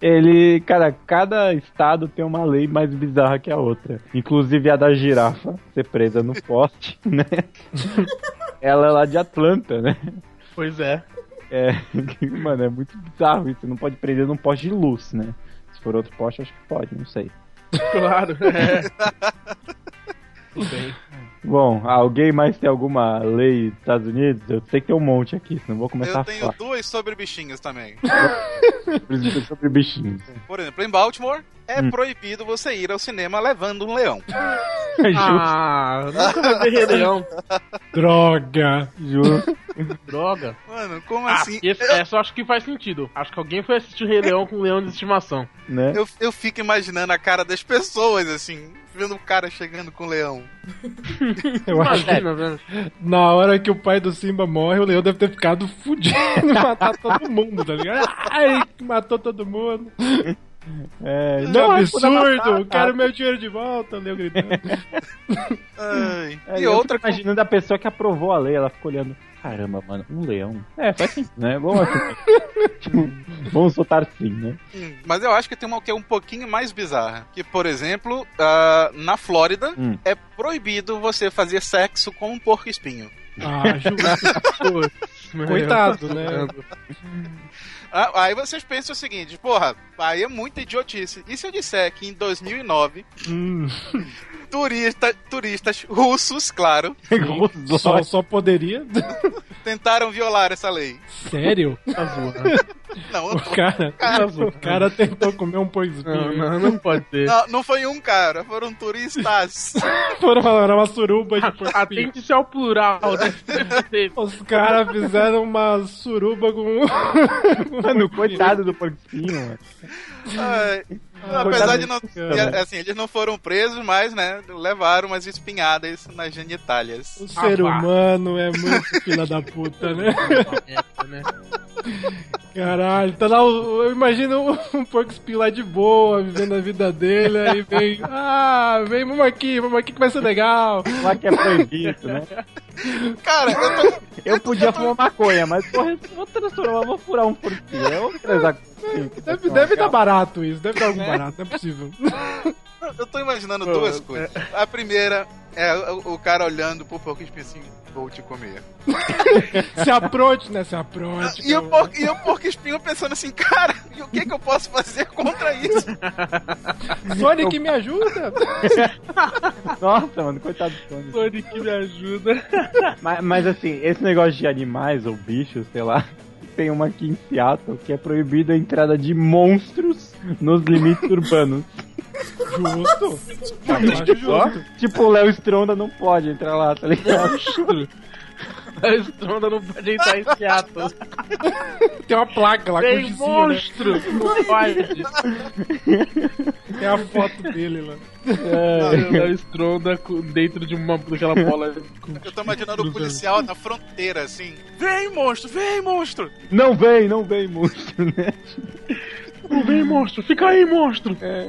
ele, cara, cada estado tem uma lei mais bizarra que a outra. Inclusive a da girafa ser presa no poste, né? Ela é lá de Atlanta, né? Pois é. É, mano, é muito bizarro isso. Você não pode prender num poste de luz, né? Se for outro poste, acho que pode, não sei. Claro. É. Tudo bem. Bom, alguém mais tem alguma lei dos Estados Unidos? Eu sei que tem um monte aqui, senão vou começar Eu a tenho falar duas sobre bichinhos também. sobre bichinhos. Por exemplo, em Baltimore, é Hum. proibido você ir ao cinema levando um leão. Ah, nunca Leão. Droga. Justo. Droga. Mano, como Ah, assim? esse, essa eu acho que faz sentido. Acho que alguém foi assistir o Rei Leão com um leão de estimação. Né? Eu, eu fico imaginando a cara das pessoas, assim, vendo o cara chegando com o leão. Eu acho que Imagina, velho. na hora que o pai do Simba morre, o leão deve ter ficado fudido, matar todo mundo, tá ligado? Ai, matou todo mundo. É, Não, podia matar, absurdo, quero meu dinheiro de volta, o leão gritando. Ai. É, e eu outra imaginando a pessoa que aprovou a lei, ela ficou olhando. Caramba, mano, um leão. É, faz sentido, né? Vamos, assim, tipo, vamos soltar sim, né? Hum, Mas eu acho que tem uma que é um pouquinho mais bizarra. Que, por exemplo, ah, na Flórida, Hum. é proibido você fazer sexo com um porco espinho. Ah, justo. Coitado, né? Ah, Aí vocês pensam o seguinte, porra, aí é muita idiotice. E se eu disser que em 2009, Hum, turista, turistas russos, claro, só, só poderia? tentaram violar essa lei? Sério? Tá zoando. Não, O cara, Cara, o cara tentou comer um porco Não, não, não pode ser. não, não foi um cara, foram turistas. Foram era uma suruba de porco espinho. Atente-se ao plural. né? Os caras fizeram uma suruba com. Mano, coitado do porco espinho, mano. Ah, apesar de não. Assim, eles não foram presos, mas, né, levaram umas espinhadas nas genitálias. O ser Ah, humano é muito filha da puta, né? É, né? Caralho, tá lá, o- eu imagino um porco espinho lá de boa, vivendo a vida dele, aí vem, ah, vem, vamos aqui, vamos aqui que vai ser legal. Lá que é proibido, né? Cara, eu tô, Eu podia fumar maconha, mas porra, eu vou transformar, vou furar um porco espinho. Eu vou transar com Deve, deve dar barato isso, deve dar algum barato, não é possível. eu tô imaginando duas coisas. A primeira é o, o cara olhando pro porco espinho assim, vou te comer. Se apronte, né? Se apronte. E o, porco, e o porco espinho pensando assim, cara, e o que que eu posso fazer contra isso? Sonic me ajuda! Nossa, mano, coitado do Sonic. Sonic me ajuda. Mas, mas assim, esse negócio de animais ou bichos, sei lá, tem uma aqui em Seattle que é proibida a entrada de monstros nos limites urbanos. Justo! Acho justo. Tipo, o Léo Stronda não pode entrar lá, tá ligado? A estronda não pode entrar em Seattle. Tem uma placa lá com o Tem né? monstro! Não pode. Tem a foto dele lá. É. A estronda com- dentro de uma daquela bola. Eu tô imaginando o policial na fronteira, assim, vem monstro, vem monstro! Não vem, não vem monstro, né? Não vem, monstro! Fica aí, monstro! É,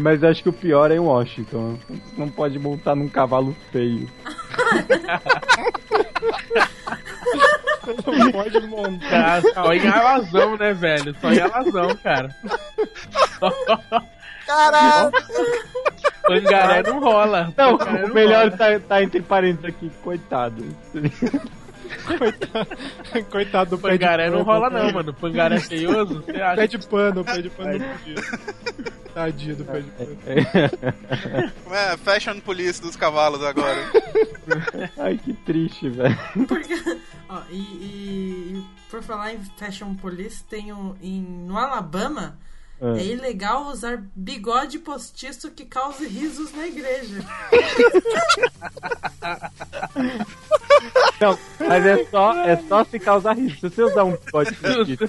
mas acho que o pior é em Washington. Não pode montar num cavalo feio. Não pode montar. Só em alazão, né, velho? Só em alazão, cara. Caralho! Pangaré não rola. Não, o melhor tá, tá entre parênteses aqui, coitado. Coitado do pé de Pangaré não rola não, mano. Pangaré feioso, você acha? Pé de pano, pé de pano não podia. Tadinho do pé de pano. É, fashion police dos cavalos agora. Ai, que triste, velho. Porque, ó, e, e- e por falar em Fashion Police, tem um, em, no Alabama, Ah. é ilegal usar bigode postiço que cause risos na igreja. Não, mas é só, é só se causar risco. Se você usar um bigode postiço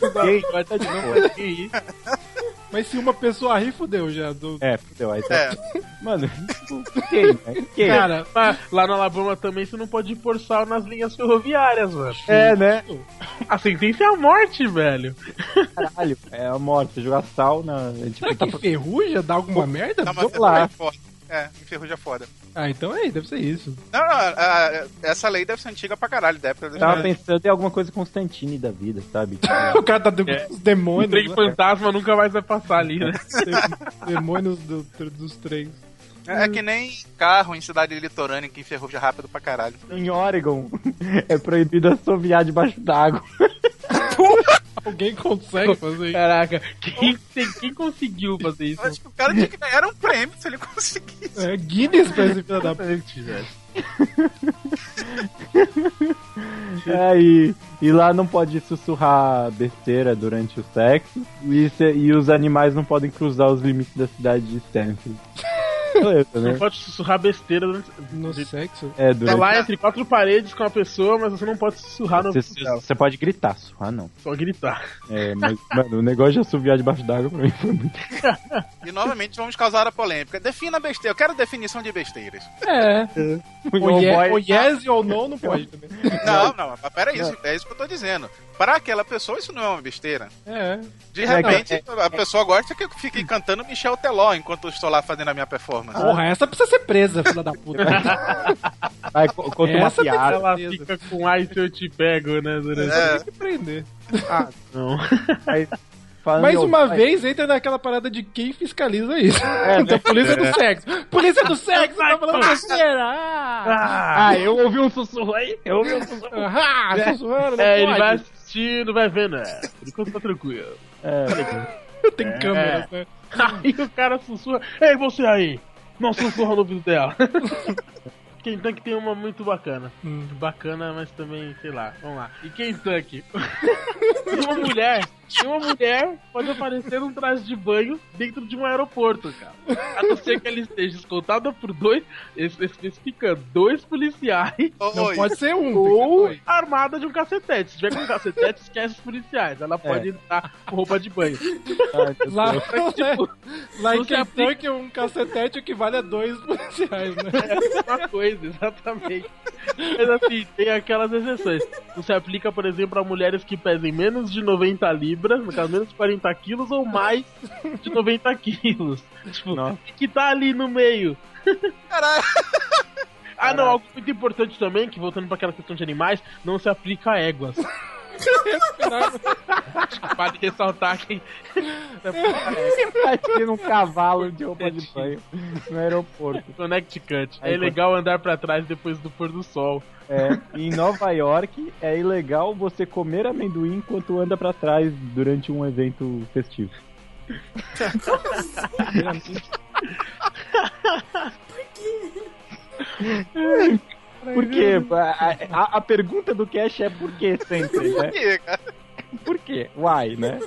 vai tá de boa. Mas se uma pessoa rir, fudeu já. Do... É, fudeu, aí tá. É. Mano, quem, né? Quem? Cara, Mas lá no Alabama também você não pode pôr sal nas linhas ferroviárias, mano. É, né? A sentença é a morte, velho. Caralho, é a morte, jogar sal na. Tipo, será que enferruja dá alguma merda? Não, mas Vamos lá. é foda. É, enferruja foda. Ah, então é, deve ser isso. Não, não, a- essa lei deve ser antiga pra caralho, da época eu da tava pensando em alguma coisa Constantine da vida, sabe? O cara tá com É. os O demônios. trem né? fantasma nunca mais vai passar ali, né? demônios do- dos trens. É, é que nem carro em cidade litorânea que enferruja rápido pra caralho. Em Oregon, é proibido assoviar debaixo d'água. Alguém consegue fazer isso? Caraca, quem, quem conseguiu fazer isso? Eu acho que o cara tinha que ganhar um prêmio se ele conseguisse. É Guinness pra esse filho da. É, e, e lá não pode sussurrar besteira durante o sexo. E, se- e os animais não podem cruzar os limites da cidade de Stanford. Beleza, Você né? não pode sussurrar besteira durante... No sexo? É, Tá durante. lá entre quatro paredes com a pessoa, mas você não pode sussurrar no Você, você pode gritar, sussurrar não. Só gritar. É, mas, mano, o negócio de assoviar debaixo d'água pra mim foi muito. E novamente vamos causar a polêmica. Defina besteira. Eu quero definição de besteiras. É. O, ye, o yes ou não não pode também. Não, não, mas peraí, isso, é isso que eu tô dizendo. Para aquela pessoa, isso não é uma besteira. É. De É, repente, a pessoa gosta que eu fique cantando Michel Teló enquanto eu estou lá fazendo a minha performance. Porra, essa precisa ser presa, filha da puta. Vai, co- conta uma que piada. Ela fica com ai se eu te pego, né? Durante... É. Tem que prender. Ah, Não. Aí, falando Mais uma vez entra naquela parada de quem fiscaliza isso. É, da polícia do sexo. Polícia do sexo, tá falando besteira. Ah, Ah, eu ouvi um sussurro aí. Eu ouvi um sussurro. ah sussurrando, É, ele vai assistindo, vai vendo. É, por enquanto tá tranquilo. É, Tem câmeras, né? Aí o cara sussurra. Ei, você aí! Não sussurra no ouvido dela. Kentucky tem uma muito bacana. Bacana, mas também, sei lá. Vamos lá. E Kentucky? tem uma mulher. Tem uma mulher pode aparecer num traje de banho dentro de um aeroporto, cara. A não ser que ela esteja escoltada por dois. es- Especificando, dois policiais. Não Oi. pode ser um. que ser Ou dois. armada de um cacetete. Se tiver com um cacetete, esquece os policiais. Ela pode entrar com roupa de banho. ai, meu Lá, Deus. Tipo, lá em você um cacetete equivale a dois policiais, né? É uma coisa, exatamente. Mas assim, tem aquelas exceções. Não se aplica, por exemplo, a mulheres que pesem menos de 90 libras, no caso, menos de 40 quilos ou mais de 90 quilos. Tipo, Nossa. que tá ali no meio. Caralho. Ah, não, algo muito importante também, que voltando para aquela questão de animais, não se aplica a éguas. Acho que vale ressaltar que. Imagina um cavalo de roupa de banho no aeroporto. Connecticut. É Aí, legal andar pra trás depois do pôr do sol. É, em Nova York é ilegal você comer amendoim enquanto anda pra trás durante um evento festivo. Por quê? A, a- a pergunta do Cash é por que sempre, né? Ih, cara. Por quê? Why, né?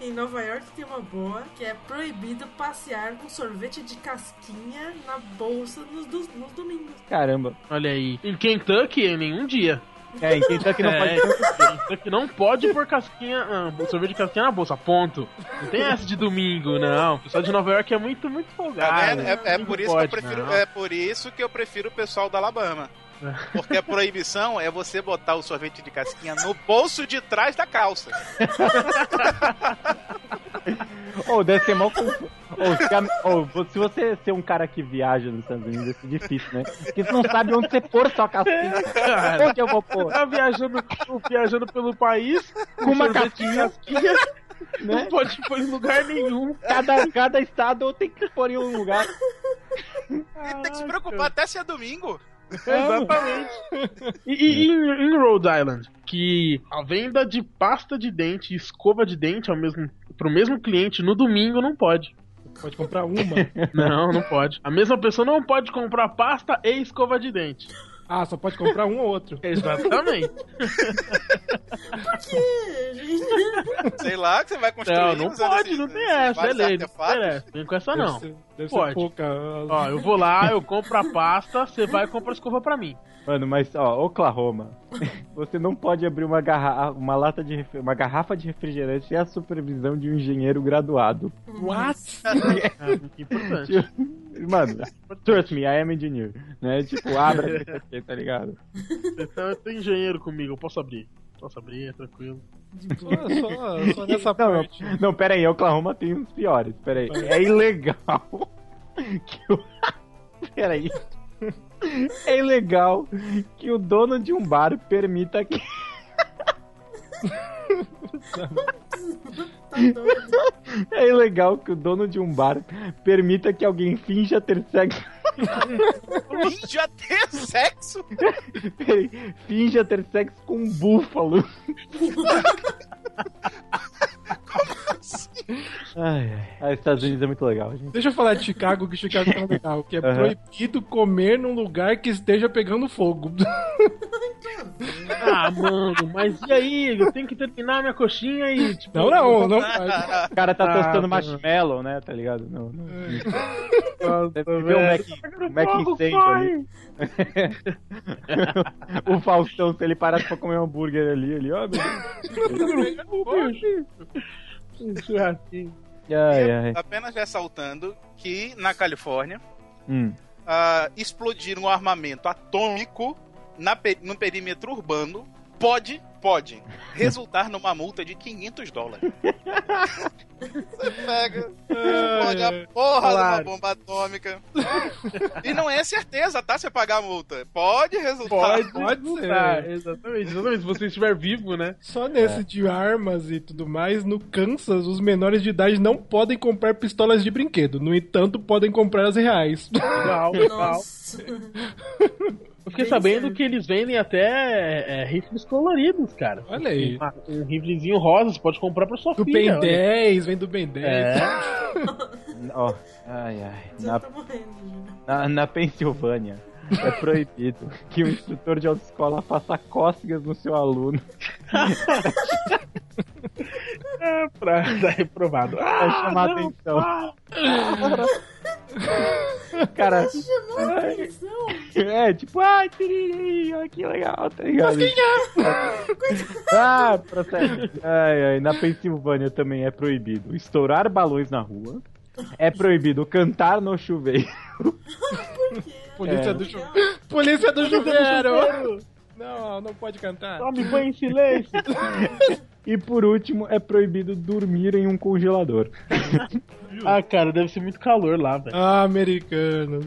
Em Nova York tem uma boa que é proibido passear com sorvete de casquinha na bolsa nos, dos- nos domingos. Caramba. Olha aí. Em Kentucky, em nenhum dia. É, em Kentucky não É. pode Kentucky não pode pôr casquinha, ah, sorvete de casquinha na bolsa, ponto. Não tem essa de domingo, não. O pessoal de Nova York é muito, muito folgado. É, é Não por isso que eu pode, prefiro, não. é por isso que eu prefiro o pessoal da Alabama. Porque a proibição é você botar o sorvete de casquinha no bolso de trás da calça. Ou deve ser mal confuso. Ou se, a- ou se você ser um cara que viaja nos Estados Unidos, é difícil, né? Porque você não sabe onde você pôr sua casquinha. Cara. Onde eu vou pôr? Tá viajando, viajando pelo país Com uma casquinha. casquinha, Né? não pode pôr em lugar nenhum. Cada, cada estado tem que pôr em um lugar. E tem que se preocupar até se é domingo. Exatamente. E, e- e em, em Rhode Island, que a venda de pasta de dente e escova de dente ao mesmo, pro mesmo cliente no domingo não pode. Pode comprar uma. Não, não pode. A mesma pessoa não pode comprar pasta e escova de dente. Ah, só pode comprar um ou outro. Exatamente. Sei lá, que você vai construir. Não, não pode, esses- não tem essa, é lei. Não. Vem com essa não. Deve ser, deve Pode. ser pouca. Ó, eu vou lá, eu compro a pasta, você vai e compra a escova pra mim. Mano, mas ó, Oklahoma, você não pode abrir uma, garra uma lata de refri- uma garrafa de refrigerante sem a supervisão de um engenheiro graduado. What? É muito importante. Mano, trust me, I am engineer. Né? Tipo, abra tá ligado? Então eu tenho engenheiro comigo, eu posso abrir. Posso abrir, é tranquilo. Só, só, só nessa Não, não, parte. não, pera aí, Oklahoma tem uns piores. Pera aí. É ilegal que o. Pera aí. É ilegal que o dono de um bar permita que. É ilegal que o dono de um bar permita que alguém finja ter sexo. Finja ter sexo? Finja ter sexo com um búfalo. Ai, ai. Ah, Estados Unidos é muito legal, gente. Deixa eu falar de Chicago, que Chicago é tão legal, que é Aham. proibido comer num lugar que esteja pegando fogo. Ah, mano, mas e aí? Eu tenho que terminar minha coxinha e, tipo. Não, não, não faz. O cara tá Ah, tostando marshmallow, né? Tá ligado? Não, não. Nossa, Deve ver o Mac, o Mac fogo, incêndio ali. o Faustão, se ele parasse pra comer um hambúrguer ali, ele, ó, meu Deus. Churrasquinho. Ai, ai. Apenas ressaltando que na Califórnia Hum. ah, explodir um armamento atômico na no perímetro urbano pode, pode resultar numa multa de 500 dólares. Você pega, explode a porra Claro. de uma bomba atômica. E não é certeza, tá? Você pagar a multa. Pode resultar. Pode, Pode resultar, ser. Exatamente, exatamente. Se você estiver vivo, né? Só nesse de armas e tudo mais, no Kansas, os menores de idade não podem comprar pistolas de brinquedo. No entanto, podem comprar as reais. Legal, legal. Eu fiquei sabendo certo. que eles vendem até é, rifles coloridos, cara. Olha aí. Um, um riflezinho rosa, você pode comprar pra sua Do filha. Ben olha. 10, vem do Ben 10. É. Ó, ai, ai. Já Na, tô morrendo já. na, na Pensilvânia é proibido que um instrutor de autoescola faça cócegas no seu aluno É, pra dar reprovado. pra Ah, chamar não. atenção. Ah, Cara, Chamou a atenção. é tipo, ai, olha que legal, tá ligado? ah, processo. Ai, ai, na Pensilvânia também é proibido estourar balões na rua. É proibido cantar no chuveiro. Polícia É. do chuveiro. Polícia do chuveiro. Não, não pode cantar. Tome banho em silêncio. E por último, é proibido dormir em um congelador. ah, cara, deve ser muito calor lá, velho. Ah, americanos.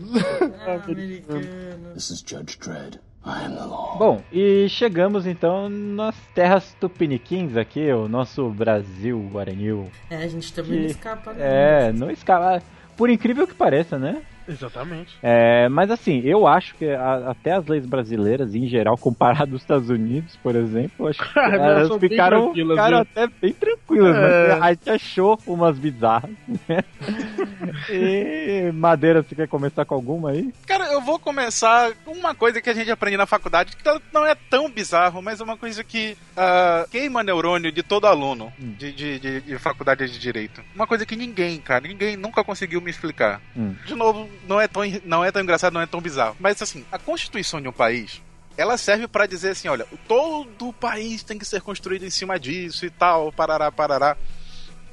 Ah, americanos. This is Judge Dredd. I am the law. Bom, e chegamos então nas terras tupiniquins aqui, o nosso Brasil guaranil. É, a gente também não Que- escapa, não. É, não escala. Por incrível que pareça, né? Exatamente. É, mas assim, eu acho que a- até as leis brasileiras, em geral, comparado aos Estados Unidos, por exemplo, acho que elas ficaram, tranquilas, ficaram até bem tranquilas, É. mas a gente achou umas bizarras, né? E Madeira, você quer começar com alguma aí? Cara, eu vou começar com uma coisa que a gente aprende na faculdade, que não é tão bizarro, mas é uma coisa que ah, queima neurônio de todo aluno Hum. de, de, de- de faculdade de direito. Uma coisa que ninguém, cara, ninguém nunca conseguiu me explicar. Hum. De novo, não é, tão, não é tão engraçado, não é tão bizarro. Mas assim, a constituição de um país. Ela serve pra dizer assim, olha, todo o país tem que ser construído em cima disso e tal, parará, parará.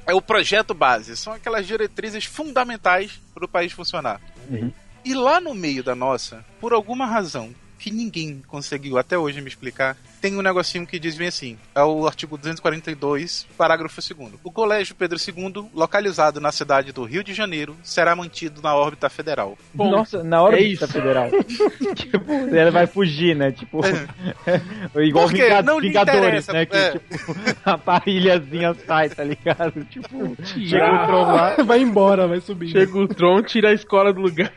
É o projeto base, são aquelas diretrizes fundamentais para o país funcionar. Uhum. E lá no meio da nossa, por alguma razão que ninguém conseguiu até hoje me explicar, tem um negocinho que diz bem assim: é o artigo 242, parágrafo 2. O Colégio Pedro II, localizado na cidade do Rio de Janeiro, será mantido na órbita federal. Nossa, na é da federal. tipo, ela vai fugir, né? Tipo, igual Por quê? Vinga- Não Vingadores, né? Que, é. tipo, a parrilhazinha sai, tá ligado? Tipo, chega o Tron lá. Vai embora, vai subir. Chega o Tron, tira a escola do lugar.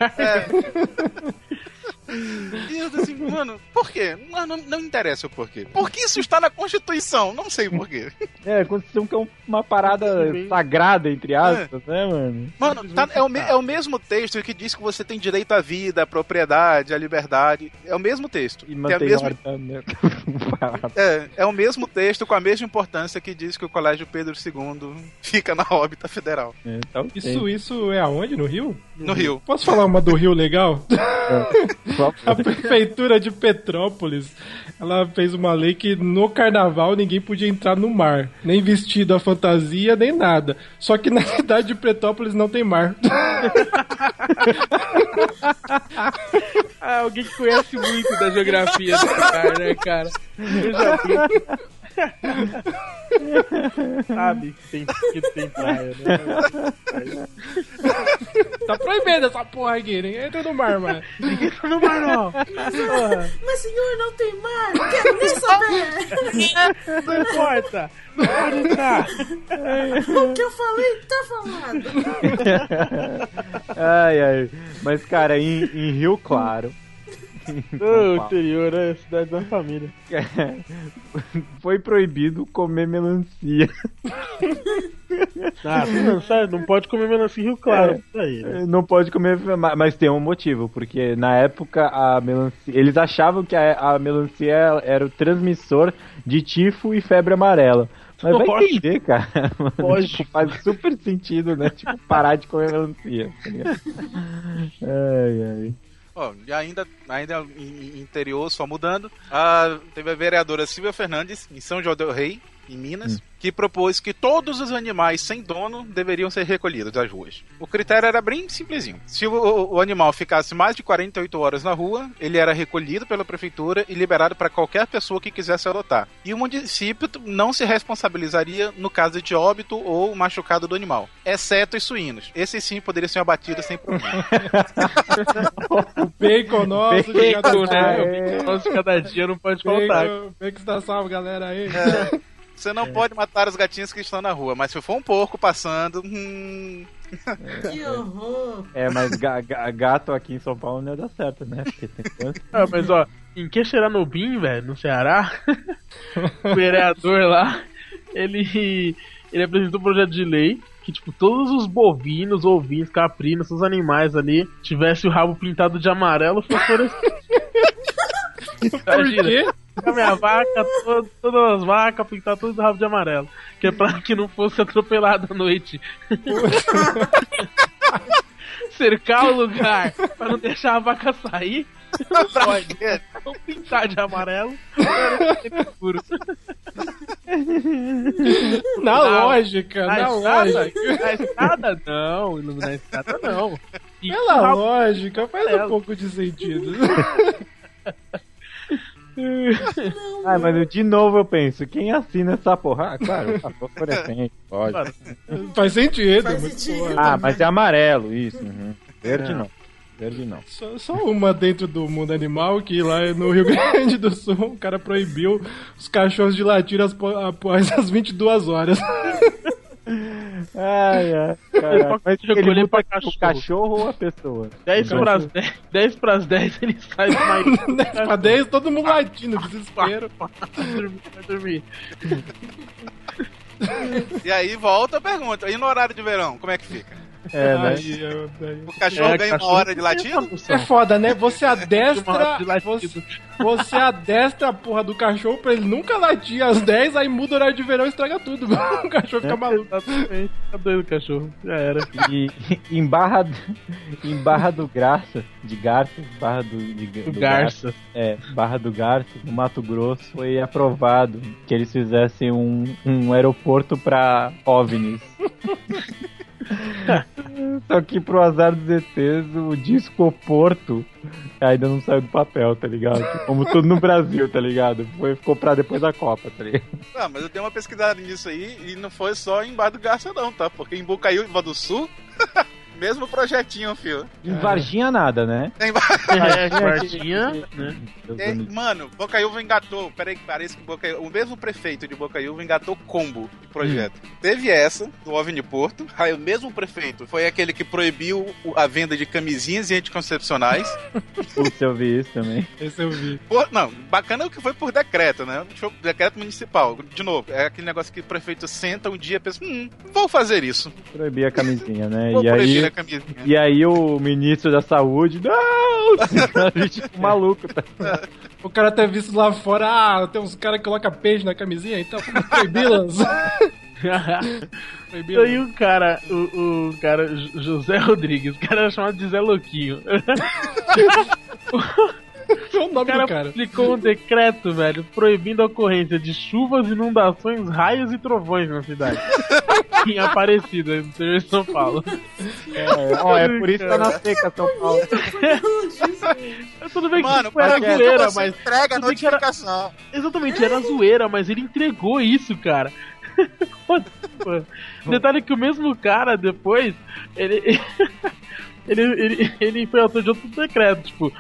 E eu assim, mano, por quê? Não, não, não interessa o porquê. Porque isso está na Constituição, não sei porquê. É, a Constituição que é um- uma parada sagrada, entre aspas, né, mano? Mano, tá- é, o me- é o mesmo texto que diz que você tem direito à vida, à propriedade, à liberdade. É o mesmo texto. E a mantém né? Parada. É, é o mesmo texto com a mesma importância que diz que o Colégio Pedro II fica na órbita federal. É, tá Isso, isso é aonde? No Rio? No Rio. Posso falar uma do Rio legal? Só- A prefeitura de Petrópolis, ela fez uma lei que no carnaval ninguém podia entrar no mar, nem vestido a fantasia, nem nada. Só que na cidade de Petrópolis não tem mar. Ah, alguém que conhece muito da geografia desse cara, né, cara? Eu já vi. Sabe que tem, que tem praia, né? tá proibido essa porra aqui, ninguém entra no mar, mano. Ninguém entra no mar, não. Mas senhor, não tem mar! Não quero nem saber! Não importa. Não pode entrar. o que eu falei, tá falado! ai, ai. Mas, cara, em, em Rio Claro. O interior é a cidade da família. Foi proibido comer melancia. Ah, não, sério, não pode comer melancia em Rio Claro. É. Aí, né? Não pode comer, ma- mas tem um motivo, porque na época a melancia. Eles achavam que a, a melancia era o transmissor de tifo e febre amarela. Mas vai Lógico. entender, cara. Mano, Lógico. tipo, faz super sentido, né? Tipo, parar de comer melancia. tá ai, ai. Ó, e ainda, ainda interior, só mudando, a, teve a vereadora Silvia Fernandes, em São João del Rei, em Minas, que propôs que todos os animais sem dono deveriam ser recolhidos das ruas. O critério era bem simplesinho. Se o, o- o animal ficasse mais de 48 horas na rua, ele era recolhido pela prefeitura e liberado para qualquer pessoa que quisesse adotar. E o município não se responsabilizaria no caso de óbito ou machucado do animal, exceto os suínos. Esses sim poderiam ser abatidos sem problema. O bacon nosso de cada Bacon, né? dia. O bacon nosso de cada dia não pode faltar. Bacon, bacon está salvo, galera aí. Você não pode matar os gatinhos que estão na rua, mas se for um porco passando, hum, Que horror! É, mas ga- ga- gato aqui em São Paulo não ia dar certo, né? Porque tem tanto. Ah, mas ó, em Queixeranobim, velho, no Ceará, o vereador lá, ele, ele apresentou um projeto de lei que, tipo, todos os bovinos, ovinos, caprinos, esses animais ali, tivesse o rabo pintado de amarelo fosforescente. Por quê? A minha vaca, to- todas as vacas, pintar tudo de rabo de amarelo. Que é pra que não fosse atropelado à noite. Cercar o lugar pra não deixar a vaca sair. Não pode. Não pintar de amarelo. escuro. Na lógica, Na na estrada? lógica. Na estrada não, na estrada não. E Pela lógica, faz um pouco de sentido. Ah, mas de novo eu penso, quem assina essa porra? Ah, claro, a fosforescente, pode. Mano, Faz sentido. Faz sentido. Ah, mas é amarelo, isso. uhum. Verde não. Verde não. Só, só uma dentro do mundo animal, que lá no Rio Grande do Sul o cara proibiu os cachorros de latir as- após as 22 horas. Ai, ai, cara. Mas ele muda pra o cachorro. cachorro ou a pessoa? 10 pras 10, 10 pras 10 ele sai do mais. 10 pra 10, todo mundo latindo, desespero. Vai dormir, vai dormir. E aí volta a pergunta: e no horário de verão, como é que fica? É, né? Aí, eu- aí- O cachorro É, ganha uma cachorro hora de latido? É foda, né? Você Uma adestra. Você, você adestra a porra do cachorro pra ele nunca latir às 10, aí muda o horário de verão e estraga tudo. O cachorro fica maluco. Exatamente. Tá doido o cachorro. Já era. E em Barra, em Barra do Graça, de Garça, Barra do, de, O Garça. É, Barra do Garça, no Mato Grosso, foi aprovado que eles fizessem um, um aeroporto pra OVNIs. Só que pro azar dos ETs, o disco Porto ainda não saiu do papel, tá ligado? Como tudo no Brasil, tá ligado? Foi, pra depois da Copa, tá ligado? Ah, mas eu dei uma pesquisada nisso aí e não foi só em Bar do Garça não, tá? Porque em Bocaiúva do Sul, mesmo projetinho, filho. Em Varginha nada, né? Em É, Varginha? É, mano, Bocaiúva engatou. Peraí, parece que Bocaiúva, o mesmo prefeito de Bocaiúva engatou combo de projeto. Teve essa, do OVNI Porto. Aí o mesmo prefeito foi aquele que proibiu o- a venda de camisinhas e anticoncepcionais. Putz, eu vi isso também. Esse eu vi. Por- não, bacana que foi por decreto, né? Decreto municipal. De novo, é aquele negócio que o prefeito senta um dia e pensa: hum, vou fazer isso. Proibir a camisinha, né? Vou E proibir aí, a camisinha. e aí o ministro da saúde, não! A gente maluco, tá? O cara até visto lá fora, ah, tem uns caras que colocam peixe na camisinha, então proibi-las. E aí o cara, o, o cara, José Rodrigues, o cara era chamado de Zé Louquinho. É o nome O cara, do cara. publicou um decreto, velho, proibindo a ocorrência de chuvas, inundações, raios e trovões na cidade. em Aparecida, no interior de São Paulo. É, ó, é por isso que tá na seca São Paulo. Tudo bem que Mano, tipo, era que zoeira, mas. entrega a que era- notificação. Exatamente, era zoeira, mas ele entregou isso, cara. Detalhe que o mesmo cara depois, ele. ele, ele, ele foi autor de outro decreto, tipo.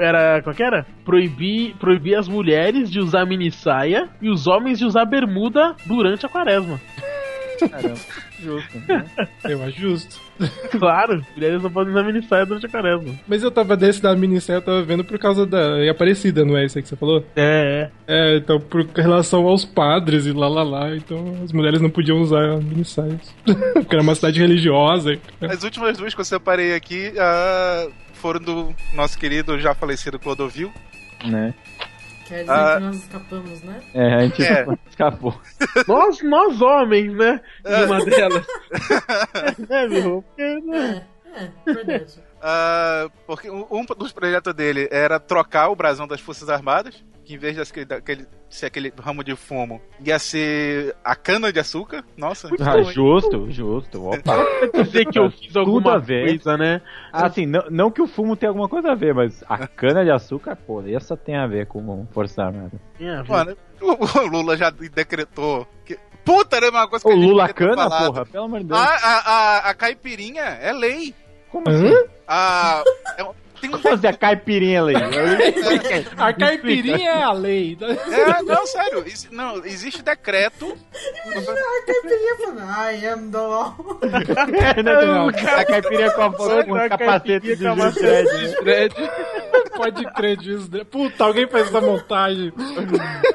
Era. Qual que era? Proibir, proibir as mulheres de usar mini saia e os homens de usar bermuda durante a quaresma. Caramba, justo. Né? Eu acho justo. Claro, mulheres não podem usar mini saia durante a quaresma. Mas eu tava desse da minissérie, eu tava vendo por causa da é Aparecida, não é isso aí que você falou? É, É, então por relação aos padres e lá lá lá, então as mulheres não podiam usar minissaias. Porque era uma cidade religiosa. As últimas duas que eu separei aqui ah, foram do nosso querido já falecido Clodovil. né? Quer dizer Ah. que nós escapamos, né? É, a gente É. escapou. Nós, nós homens, né? De uma delas. é, meu. Porque, né? É, é, verdade. Ah, porque um um dos projetos dele era trocar o brasão das Forças Armadas, que em vez de aquele, daquele- ser aquele ramo de fumo, ia ser a cana de açúcar. Nossa. Ah, justo, justo. Opa. Dizer que eu fiz alguma a ver. coisa, né? Assim, não, não que o fumo tenha alguma coisa a ver, mas a cana de açúcar, pô, essa tem a ver com Força Armada. É, Mano, o, Lula já decretou. Que... Puta, era uma coisa que O a gente Lula cana, porra, pelo amor de Deus. A, a, a, a caipirinha é lei. Como assim? A, tem um assim a caipirinha ali? A caipirinha é a lei. É, não, sério. Is- não, existe decreto. A caipirinha falando, I am the law. não, a caipirinha com a Só com o capacete de Juiz Dredd. Pode crer disso. né? Puta, alguém fez essa montagem.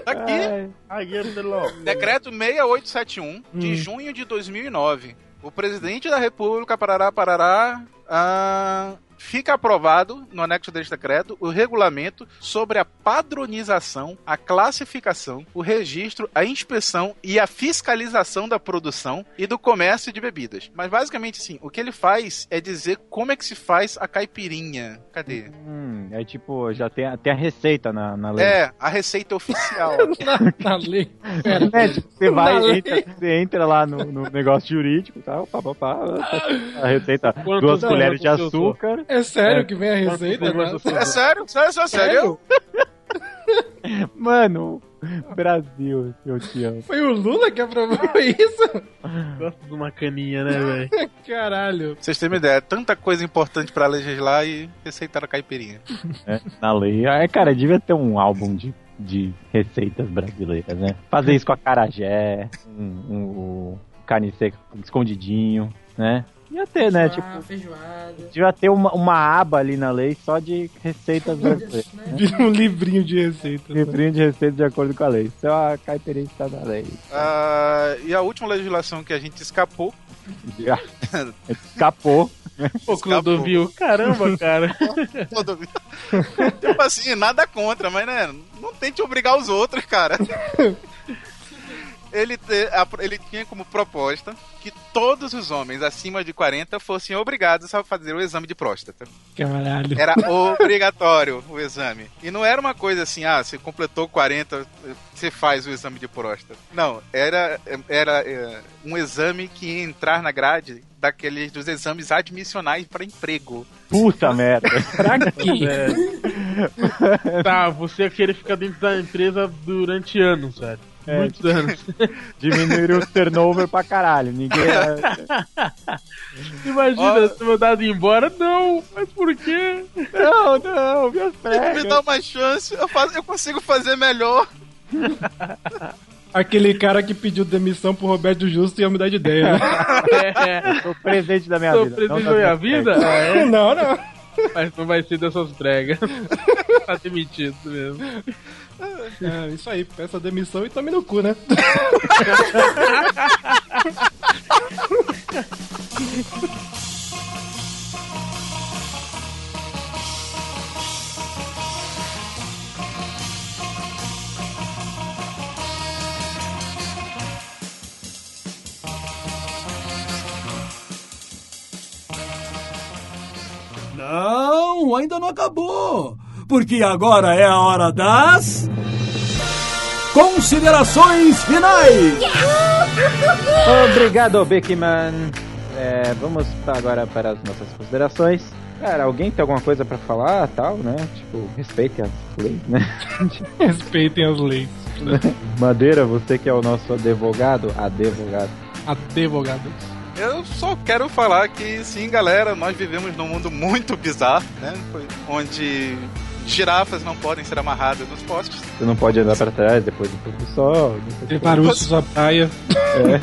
Aqui, Aí é pelo- decreto 6871 de junho de 2009. O presidente da República, parará, parará, ah, fica aprovado no anexo deste decreto o regulamento sobre a padronização, a classificação, o registro, a inspeção e a fiscalização da produção e do comércio de bebidas. Mas basicamente, sim, o que ele faz é dizer como é que se faz a caipirinha. Cadê? Hum, é tipo, já tem, a- tem a receita na, na lei. É, a receita oficial. Na, na lei. Pera. É, tipo, você vai, entra, você entra lá no, no negócio jurídico e tal, pá, pá, pá, a receita, Quantos duas colheres de você usou? açúcar. É sério É. que vem a receita? Né? você É sério? Sério, sério, sério? Mano, Brasil, eu te amo. Foi o Lula que aprovou isso? Gosto de uma caninha, né, velho? Caralho. Pra vocês terem uma ideia, tanta coisa importante pra legislar e receitaram a caipirinha. É, na lei. É, cara, devia ter um álbum de, de receitas brasileiras, né? Fazer isso com a carajé, um, um, o carne seca escondidinho, né? Ia ter, né? Tipo, Ah, feijoada. devia ter uma, uma aba ali na lei só de receitas brasileiras. Né? Um livrinho de receitas. né? Livrinho de receitas de acordo com a lei. Isso é a caipirinha que está na lei. Ah, e a última legislação que a gente escapou. Escapou. Pô, Clodovil, caramba, cara. tipo assim, nada contra, mas né, não tente obrigar os outros, cara. ele, te- a- ele tinha como proposta que todos os homens acima de 40 fossem obrigados a fazer o exame de próstata. Caralho. Era obrigatório o exame. E não era uma coisa assim, ah, você completou 40, você faz o exame de próstata. Não, era, era é, um exame que ia entrar na grade daqueles dos exames admissionais para emprego. Puta merda. Pra quê? É. Tá, você ia querer ficar dentro da empresa durante anos, velho. É. Muitos anos. Diminuir o turnover pra caralho. Ninguém. Imagina, ser mandado embora. Não, mas por quê? Não, não, minhas Me pregas. dá uma chance, eu, faço, eu consigo fazer melhor. Aquele cara que pediu demissão pro Roberto Justo ia mudar de ideia. né? É, Sou presente da minha sou vida. presente não da minha minhas vida? pregas. Ah, é? Não, não. Mas não vai ser dessas pregas. tá demitido mesmo. É, isso aí, peça demissão e tome no cu, né? Não, ainda não acabou. Porque agora é a hora das. Considerações finais! Obrigado, Beckman. É, vamos agora para as nossas considerações. Cara, alguém tem alguma coisa pra falar, tal, né? Tipo, respeitem as leis, né? Respeitem as leis. Madeira, você que é o nosso advogado, advogado. Advogado. Eu só quero falar que sim, galera, nós vivemos num mundo muito bizarro, né? Onde girafas não podem ser amarradas nos postes. Você não pode andar pra trás depois do pôr do sol. não sei o Tem que. Barulhos na praia. É.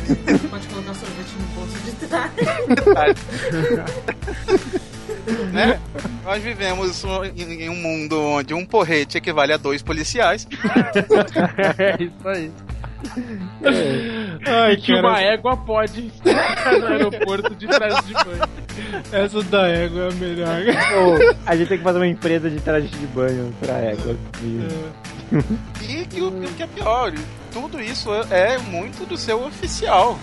Pode colocar sorvete no bolso de trás. né? Nós vivemos em um mundo onde um porrete equivale a dois policiais. É isso aí. Ai, E que uma cara, égua pode estar no aeroporto de trás de banho. Essa da égua é a melhor. Pô, a gente tem que fazer uma empresa de traje de banho pra égua. E- E que o, o que é pior, tudo isso é muito do seu oficial.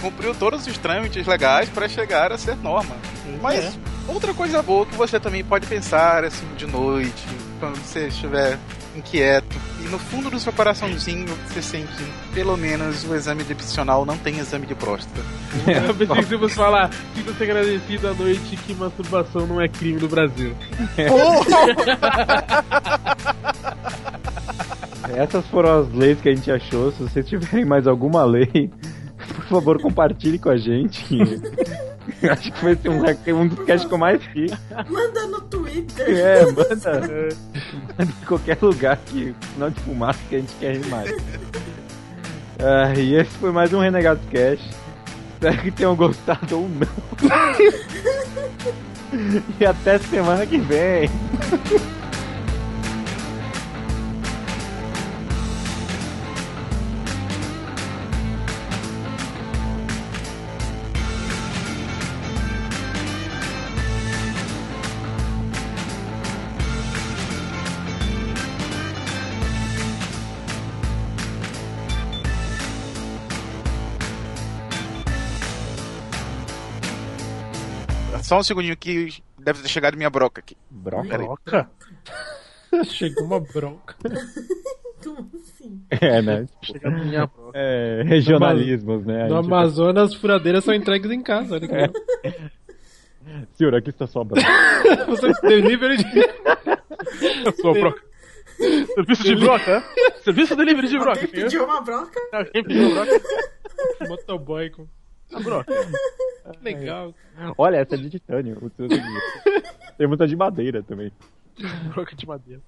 Cumpriu todos os trâmites legais para chegar a ser norma. Mas outra coisa boa que você também pode pensar assim de noite, quando você estiver inquieto, e no fundo do seu coraçãozinho você sente pelo menos o exame demissional não tem exame de próstata. Eu pensei que você fosse falar, sinta-se agradecido à noite que masturbação não é crime no Brasil. Essas foram as leis que a gente achou. Se vocês tiverem mais alguma lei, por favor, compartilhe com a gente. Acho que vai ser um, um dos casts que eu mais fiz. Manda no Twitter. É, manda, manda em qualquer lugar que não de fumaça que a gente quer rir mais. Ah, e esse foi mais um Renegados Cash. Espero que tenham gostado ou não. e até semana que vem. Só um segundinho que deve ter chegado minha broca aqui. Broca? Broca? Chegou uma bronca. Como assim? É, né? Chega a minha broca. É, regionalismos, né? No gente- Amazonas, as furadeiras são entregues em casa, olha que legal. Senhor, aqui está sua broca. Você delivery de. Eu sou a broca. Serviço de broca? Serviço delivery de broca. Alguém pediu uma broca? Alguém pediu broca? Motoboy com. A broca. Legal. Olha, essa é de titânio. o seu seguinte. Tem muita de madeira também. Broca de madeira.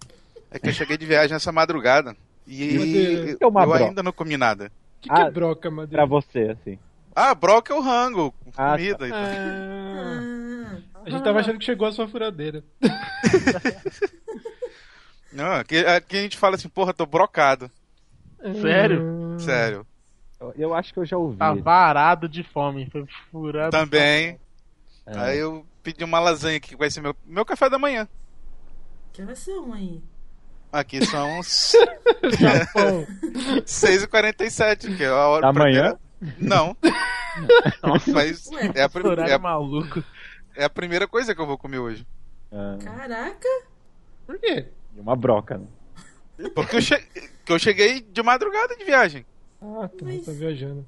É que eu cheguei de viagem essa madrugada e. É uma eu broca. ainda não comi nada. O que, que Ah, é broca, Pra Madeira? você, assim. Ah, broca é o rango, com Ah, comida e tal. Ah, Ah, a gente tava achando que chegou a sua furadeira. Não, aqui, aqui a gente fala assim, porra, tô brocado. Sério? Sério. Eu, acho que eu já ouvi. Tá varado de fome. Foi furado. Também. É. Aí eu pedi uma lasanha que vai ser meu, meu café da manhã. que horas são aí? Aqui são Japão. 6h47, que é a hora Da manhã? primeira- Não. Mas é a, prim- Horário é a- maluco. é a primeira coisa que eu vou comer hoje. Ah, Caraca! Por quê? e uma broca, né? Porque eu, che- que eu cheguei de madrugada de viagem. Ah, tá, tá viajando.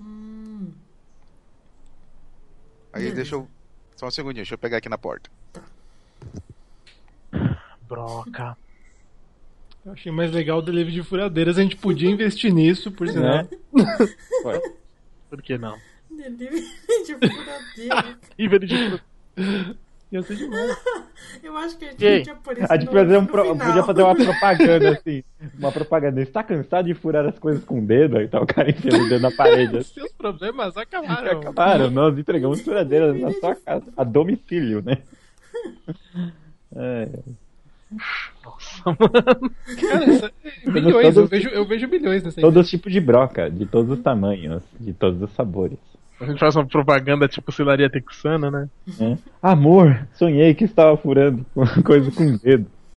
Hum, Aí Beleza. deixa eu. Só um segundinho, deixa eu pegar aqui na porta. Broca. Eu achei mais legal o delivery de furadeiras. A gente podia investir nisso, por sinal. Né? Por que não? delivery de furadeira. Nível de Ia ser demais. Eu acho que a gente E aí? podia pôr isso A gente no- fazer um pro- podia fazer uma propaganda assim. Uma propaganda. Está cansado de furar as coisas com o dedo? Aí tá o cara enfiando o dedo na parede. assim. Seus problemas acabaram. Acabaram, nós entregamos furadeiras na sua casa, a domicílio, né? É, Cara, essa- milhões, eu todos- vejo, eu vejo milhões nessa todos os tipos de broca, de todos os tamanhos, de todos os sabores. A gente faz uma propaganda tipo Cilaria Texana, né? né? Amor, sonhei que estava furando coisa com dedo.